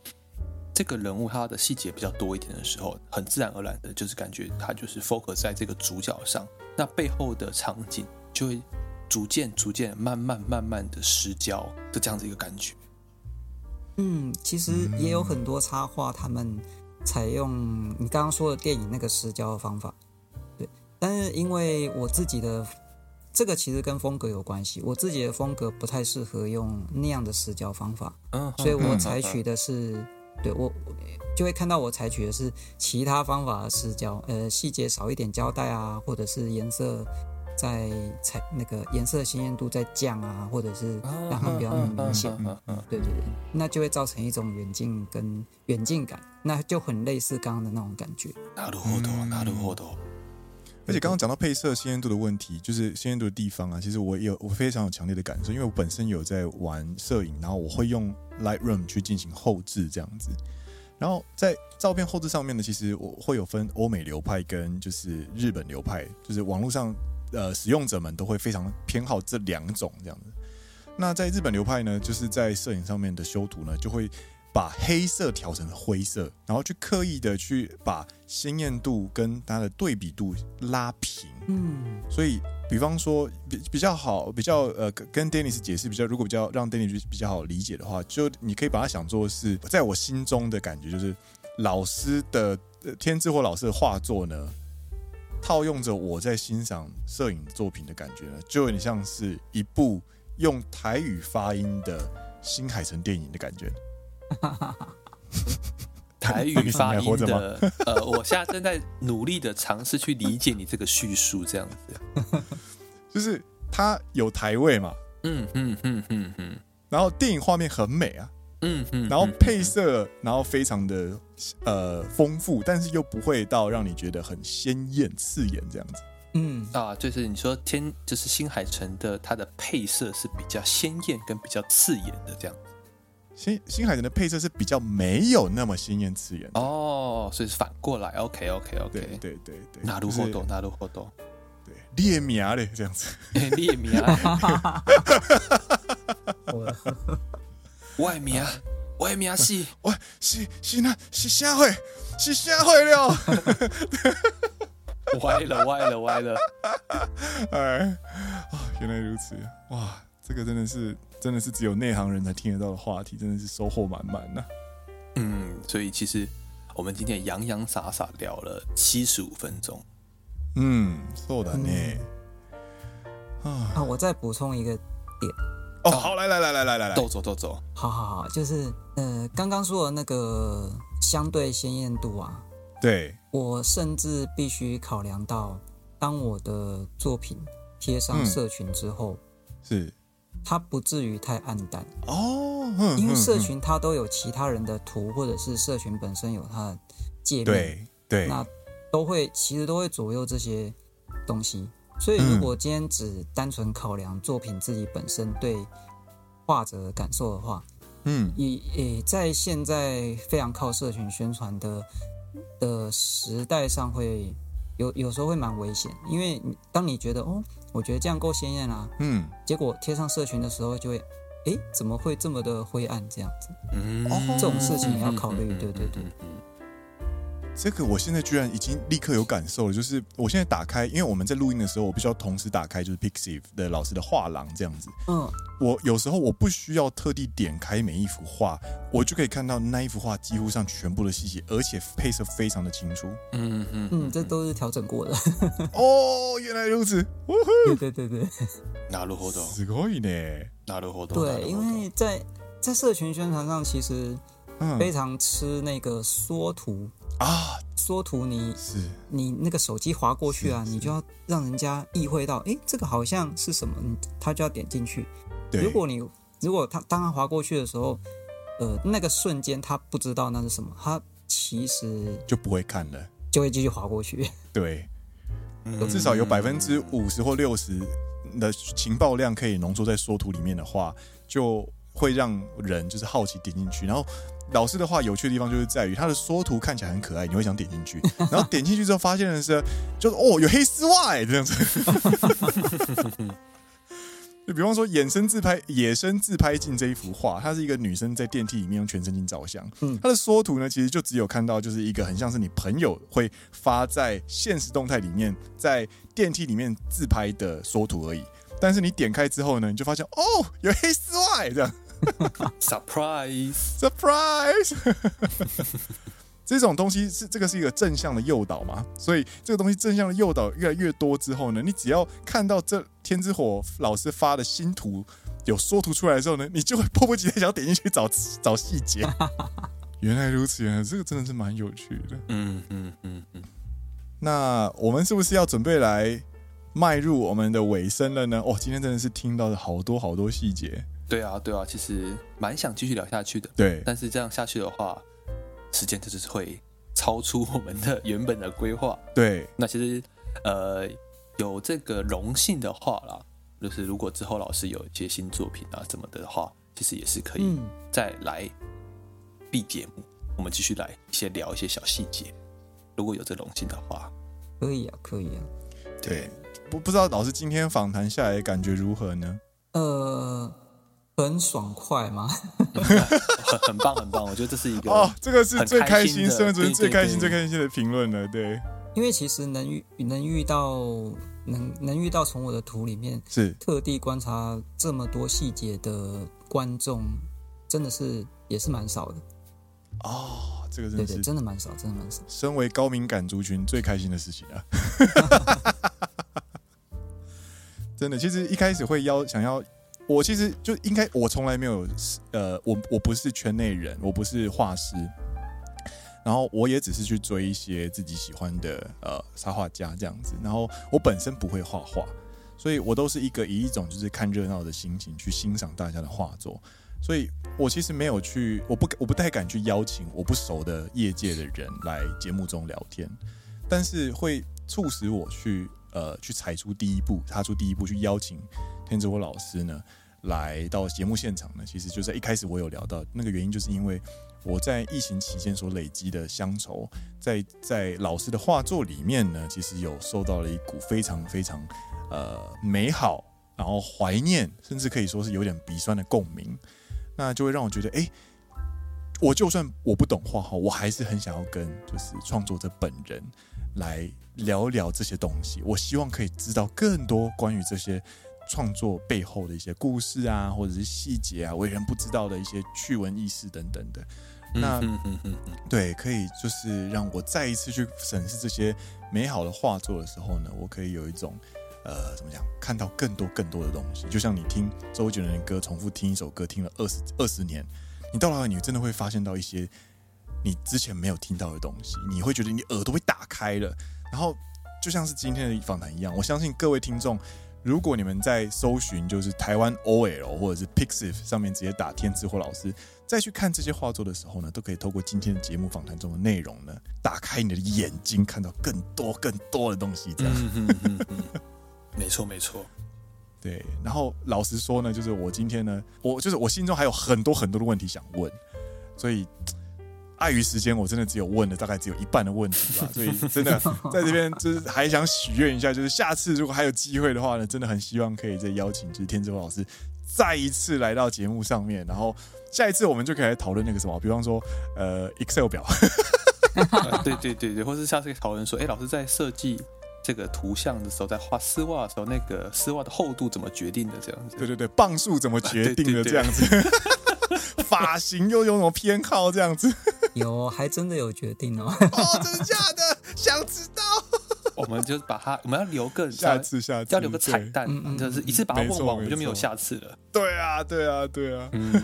Speaker 3: 这个人物他的细节比较多一点的时候，很自然而然的就是感觉他就是 focus 在这个主角上，那背后的场景就会逐渐逐渐慢慢慢慢的失焦的这样子一个感觉。
Speaker 4: 嗯，其实也有很多插画，他们采用你刚刚说的电影那个失焦的方法，对。但是因为我自己的这个其实跟风格有关系，我自己的风格不太适合用那样的失焦方法，嗯，所以我采取的是，对我就会看到我采取的是其他方法的失焦，呃，细节少一点交代啊，或者是颜色。在彩那个颜色鲜艳度在降啊，或者是让它比较那么明显，对对对，那就会造成一种远近跟远近感，那就很类似刚刚的那种感觉。
Speaker 3: なるほど，なるほど。
Speaker 2: 而且刚刚讲到配色鲜艳度的问题，就是鲜艳度的地方啊，其实我有我非常有强烈的感受，因为我本身有在玩摄影，然后我会用 Lightroom 去进行后置这样子，然后在照片后置上面呢，其实我会有分欧美流派跟就是日本流派，就是网络上。呃，使用者们都会非常偏好这两种这样子。那在日本流派呢，就是在摄影上面的修图呢，就会把黑色调成灰色，然后去刻意的去把鲜艳度跟它的对比度拉平。嗯，所以比方说比比较好，比较呃跟 Dennis 解释比较，如果比较让 Dennis 比较好理解的话，就你可以把它想做是，在我心中的感觉就是老师的天之或老师的画作呢。套用着我在欣赏摄影作品的感觉呢，就有点像是一部用台语发音的新海诚电影的感觉。
Speaker 3: 台语发音的，呃，我现在正在努力的尝试去理解你这个叙述，这样子，
Speaker 2: 就是它有台味嘛，
Speaker 3: 嗯嗯嗯嗯嗯，
Speaker 2: 然后电影画面很美啊。嗯嗯，然后配色，然后非常的呃丰富，但是又不会到让你觉得很鲜艳刺眼这样子。
Speaker 3: 嗯啊，就是你说天，就是新海诚的它的配色是比较鲜艳跟比较刺眼的这样子。
Speaker 2: 新新海诚的配色是比较没有那么鲜艳刺眼
Speaker 3: 哦，所以是反过来。OK OK OK，
Speaker 2: 对对对对，
Speaker 3: なるほどなるほど，
Speaker 2: 对，列名嘞这样子，
Speaker 3: 列名。外面啊，外面啊，是，
Speaker 2: 喂，是是那，是啥会，是啥会了，
Speaker 3: 歪了，歪了，歪了，
Speaker 2: 哎，啊，原来如此，哇，这个真的是， 真的是只有内行人才听得到的话题，真的是收获满满呐。
Speaker 3: 嗯，所以其实我们今天洋洋洒洒聊了七十五分钟。
Speaker 2: 嗯，そうだね。
Speaker 4: 啊，我再补充一个点。
Speaker 2: 哦，好，来来来来来来来，
Speaker 3: 都走都走，
Speaker 4: 好好好，就是呃，刚刚说的那个相对鲜艳度啊，
Speaker 2: 对，
Speaker 4: 我甚至必须考量到，当我的作品贴上社群之后，
Speaker 2: 嗯、是
Speaker 4: 它不至于太暗淡。
Speaker 2: 哦，
Speaker 4: 因为社群它都有其他人的图，或者是社群本身有它的界面，
Speaker 2: 对对，
Speaker 4: 那都会其实都会左右这些东西。所以，如果今天只单纯考量作品自己本身对画者的感受的话，嗯，也也在现在非常靠社群宣传的的时代上，会有有时候会蛮危险，因为当你觉得哦，我觉得这样够鲜艳啦，嗯，结果贴上社群的时候，就会，哎，怎么会这么的灰暗这样子？嗯，这种事情也要考虑，对对对。
Speaker 2: 这个我现在居然已经立刻有感受了，就是我现在打开，因为我们在录音的时候，我必须要同时打开就是 Pixiv 的老师的画廊这样子。嗯，我有时候我不需要特地点开每一幅画，我就可以看到那一幅画几乎上全部的细节，而且配色非常的清楚。
Speaker 4: 嗯嗯嗯，这都是调整过的。
Speaker 2: 哦，原来如此。
Speaker 4: 对对对对，
Speaker 3: なるほど。
Speaker 2: すごいね。
Speaker 3: なるほど。
Speaker 4: 对，因为在在社群宣传上，其实 非常吃那个缩图。
Speaker 2: 啊，
Speaker 4: 缩图你
Speaker 2: 是
Speaker 4: 你那个手机滑过去啊，你就要让人家意会到，哎，这个好像是什么，他就要点进去。
Speaker 2: 对，
Speaker 4: 如果你如果他当他滑过去的时候，呃，那个瞬间他不知道那是什么，他其实
Speaker 2: 就不会看了，
Speaker 4: 就会继续滑过去。
Speaker 2: 对，至少有百分之五十或六十的情报量可以浓缩在缩图里面的话，就会让人就是好奇点进去，然后。老师的话有趣的地方就是在于他的缩图看起来很可爱，你会想点进去，然后点进去之后发现的是，就是哦有黑丝袜这样子。就比方说，衍生自拍、野生自拍镜这一幅画，它是一个女生在电梯里面用全身镜照相。嗯，它的缩图呢，其实就只有看到就是一个很像是你朋友会发在现实动态里面，在电梯里面自拍的缩图而已。但是你点开之后呢，你就发现哦，有黑丝袜这样。
Speaker 3: Surprise，Surprise。
Speaker 2: 这种东西是这个是一个正向的诱导嘛？所以这个东西正向的诱导越来越多之后呢，你只要看到这天之火老师发的新图有缩图出来的时候呢，你就会迫不及待想要点进去找 找细节。原来如此，原来这个真的是蛮有趣的。
Speaker 3: 嗯嗯嗯嗯。
Speaker 2: 那我们是不是要准备来迈入我们的尾声了呢？哦，今天真的是听到了好多好多细节。
Speaker 3: 对啊，对啊，其实蛮想继续聊下去的。
Speaker 2: 对，
Speaker 3: 但是这样下去的话。时间就是会超出我们的原本的规划。
Speaker 2: 对，
Speaker 3: 那其实呃有这个荣幸的话啦，就是如果之后老师有一些新作品啊什么的话，其实也是可以再来 B 节目，嗯、我们继续来一些聊一些小细节。如果有这荣幸的话，
Speaker 4: 可以啊，可以啊。
Speaker 2: 对，不不知道老师今天访谈下来感觉如何呢？
Speaker 4: 呃。很爽快吗？
Speaker 3: 很 很棒很棒，我觉得这是一个
Speaker 2: 哦，这个是最开心，生存最开心最开心的评论了。对，
Speaker 4: 因为其实能遇能遇到能能遇到从我的图里面
Speaker 2: 是
Speaker 4: 特地观察这么多细节的观众，真的是也是蛮少的。
Speaker 2: 哦，这个真的是
Speaker 4: 对对，真的蛮少，真的蛮少。
Speaker 2: 身为高敏感族群最开心的事情啊！真的，其实一开始会邀想要。我其实就应该，我从来没有，呃，我我不是圈内人，我不是画师，然后我也只是去追一些自己喜欢的呃插画家这样子，然后我本身不会画画，所以我都是一个以一种就是看热闹的心情去欣赏大家的画作，所以我其实没有去，我不我不太敢去邀请我不熟的业界的人来节目中聊天，但是会促使我去呃去踩出第一步，踏出第一步去邀请。天之火老师呢，来到节目现场呢，其实就在一开始我有聊到那个原因，就是因为我在疫情期间所累积的乡愁，在在老师的画作里面呢，其实有受到了一股非常非常呃美好，然后怀念，甚至可以说是有点鼻酸的共鸣，那就会让我觉得，哎，我就算我不懂画画，我还是很想要跟就是创作者本人来聊聊这些东西，我希望可以知道更多关于这些。创作背后的一些故事啊，或者是细节啊，为人不知道的一些趣闻轶事等等的。那对，可以就是让我再一次去审视这些美好的画作的时候呢，我可以有一种呃，怎么讲，看到更多更多的东西。就像你听周杰伦的歌，重复听一首歌听了二十二十年，你到了你真的会发现到一些你之前没有听到的东西，你会觉得你耳朵被打开了。然后就像是今天的访谈一样，我相信各位听众。如果你们在搜寻就是台湾 OL 或者是 Pixiv 上面直接打天之火老师，再去看这些画作的时候呢，都可以透过今天的节目访谈中的内容呢，打开你的眼睛，看到更多更多的东西。这样，嗯嗯嗯嗯、
Speaker 3: 没错没错，
Speaker 2: 对。然后老实说呢，就是我今天呢，我就是我心中还有很多很多的问题想问，所以。碍于时间，我真的只有问了大概只有一半的问题吧，所以真的在这边就是还想许愿一下，就是下次如果还有机会的话呢，真的很希望可以再邀请就是天之火老师再一次来到节目上面，然后下一次我们就可以来讨论那个什么，比方说呃 Excel 表，
Speaker 3: 对 对对对，或是下次讨论说，哎、欸，老师在设计这个图像的时候，在画丝袜的时候，那个丝袜的厚度怎么决定的？这样子，
Speaker 2: 对对对，磅数怎么决定的？这样子，发型又有什么偏好？这样子。
Speaker 4: 有，还真的有决定哦！
Speaker 2: 哦，真的假的？想知道？
Speaker 3: 我们就把它，我们要留个
Speaker 2: 下次，下次
Speaker 3: 要留个彩蛋，就是一次把它问完，我们就没有下次了。
Speaker 2: 对啊，对啊，对啊。嗯，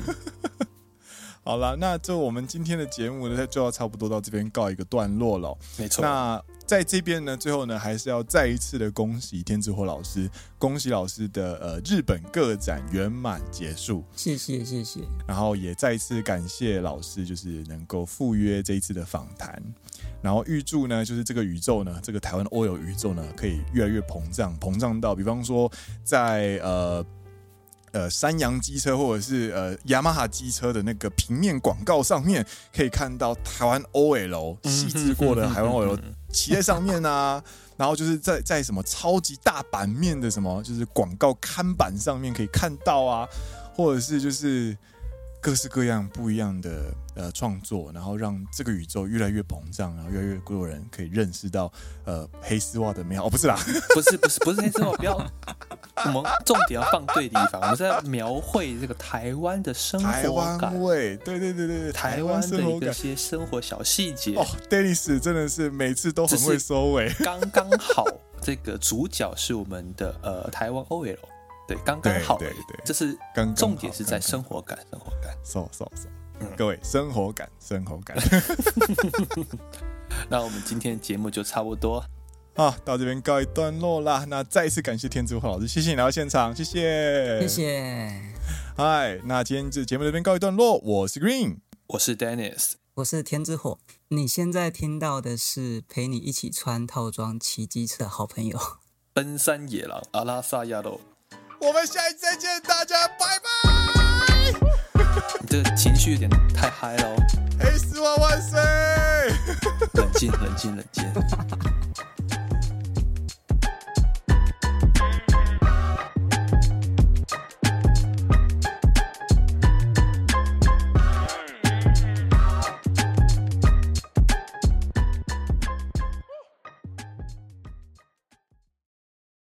Speaker 2: 好了，那就我们今天的节目呢，就要差不多到这边告一个段落了。
Speaker 3: 没错，
Speaker 2: 那。在这边呢，最后呢，还是要再一次的恭喜天之火老师，恭喜老师的呃日本个展圆满结束，
Speaker 4: 谢谢谢谢。
Speaker 2: 然后也再一次感谢老师，就是能够赴约这一次的访谈，然后预祝呢，就是这个宇宙呢，这个台湾 OL 宇宙呢，可以越来越膨胀，膨胀到比方说在呃呃山羊机车或者是呃雅马哈机车的那个平面广告上面，可以看到台湾 OL 细致过的台湾 OL 骑在上面啊，然后就是在在什么超级大版面的什么就是广告看板上面可以看到啊，或者是就是。各式各样不一样的呃创作，然后让这个宇宙越来越膨胀，然后越来越多人可以认识到呃黑丝袜的美好。哦，不是啦，
Speaker 3: 不是不是不是黑丝袜，不要，我们重点要放对地方，我们是在描绘这个台湾的生活感
Speaker 2: 味，对对对对对，
Speaker 3: 台湾的一些生活小细节。
Speaker 2: 哦，Dennis 真的是每次都很会收尾，
Speaker 3: 刚刚好，这个主角是我们的呃台湾 OL。对，刚刚好，对对，这是重点是在生活感，生活感，
Speaker 2: 收收收，各位生活感，生活感。
Speaker 3: 那我们今天的节目就差不多
Speaker 2: 啊，到这边告一段落啦。那再一次感谢天之火老师，谢谢你来到现场，谢谢，
Speaker 4: 谢谢。
Speaker 2: 嗨，那今天这节目这边告一段落，我是 Green，
Speaker 3: 我是 Dennis，
Speaker 4: 我是天之火。你现在听到的是陪你一起穿套装骑机车的好朋友，
Speaker 3: 奔山野狼阿拉萨亚罗。
Speaker 2: 我们下一次再见，大家拜拜。
Speaker 3: 你这个情绪有点太嗨了哦！
Speaker 2: 黑丝袜万岁！
Speaker 3: 冷静，冷静，冷静。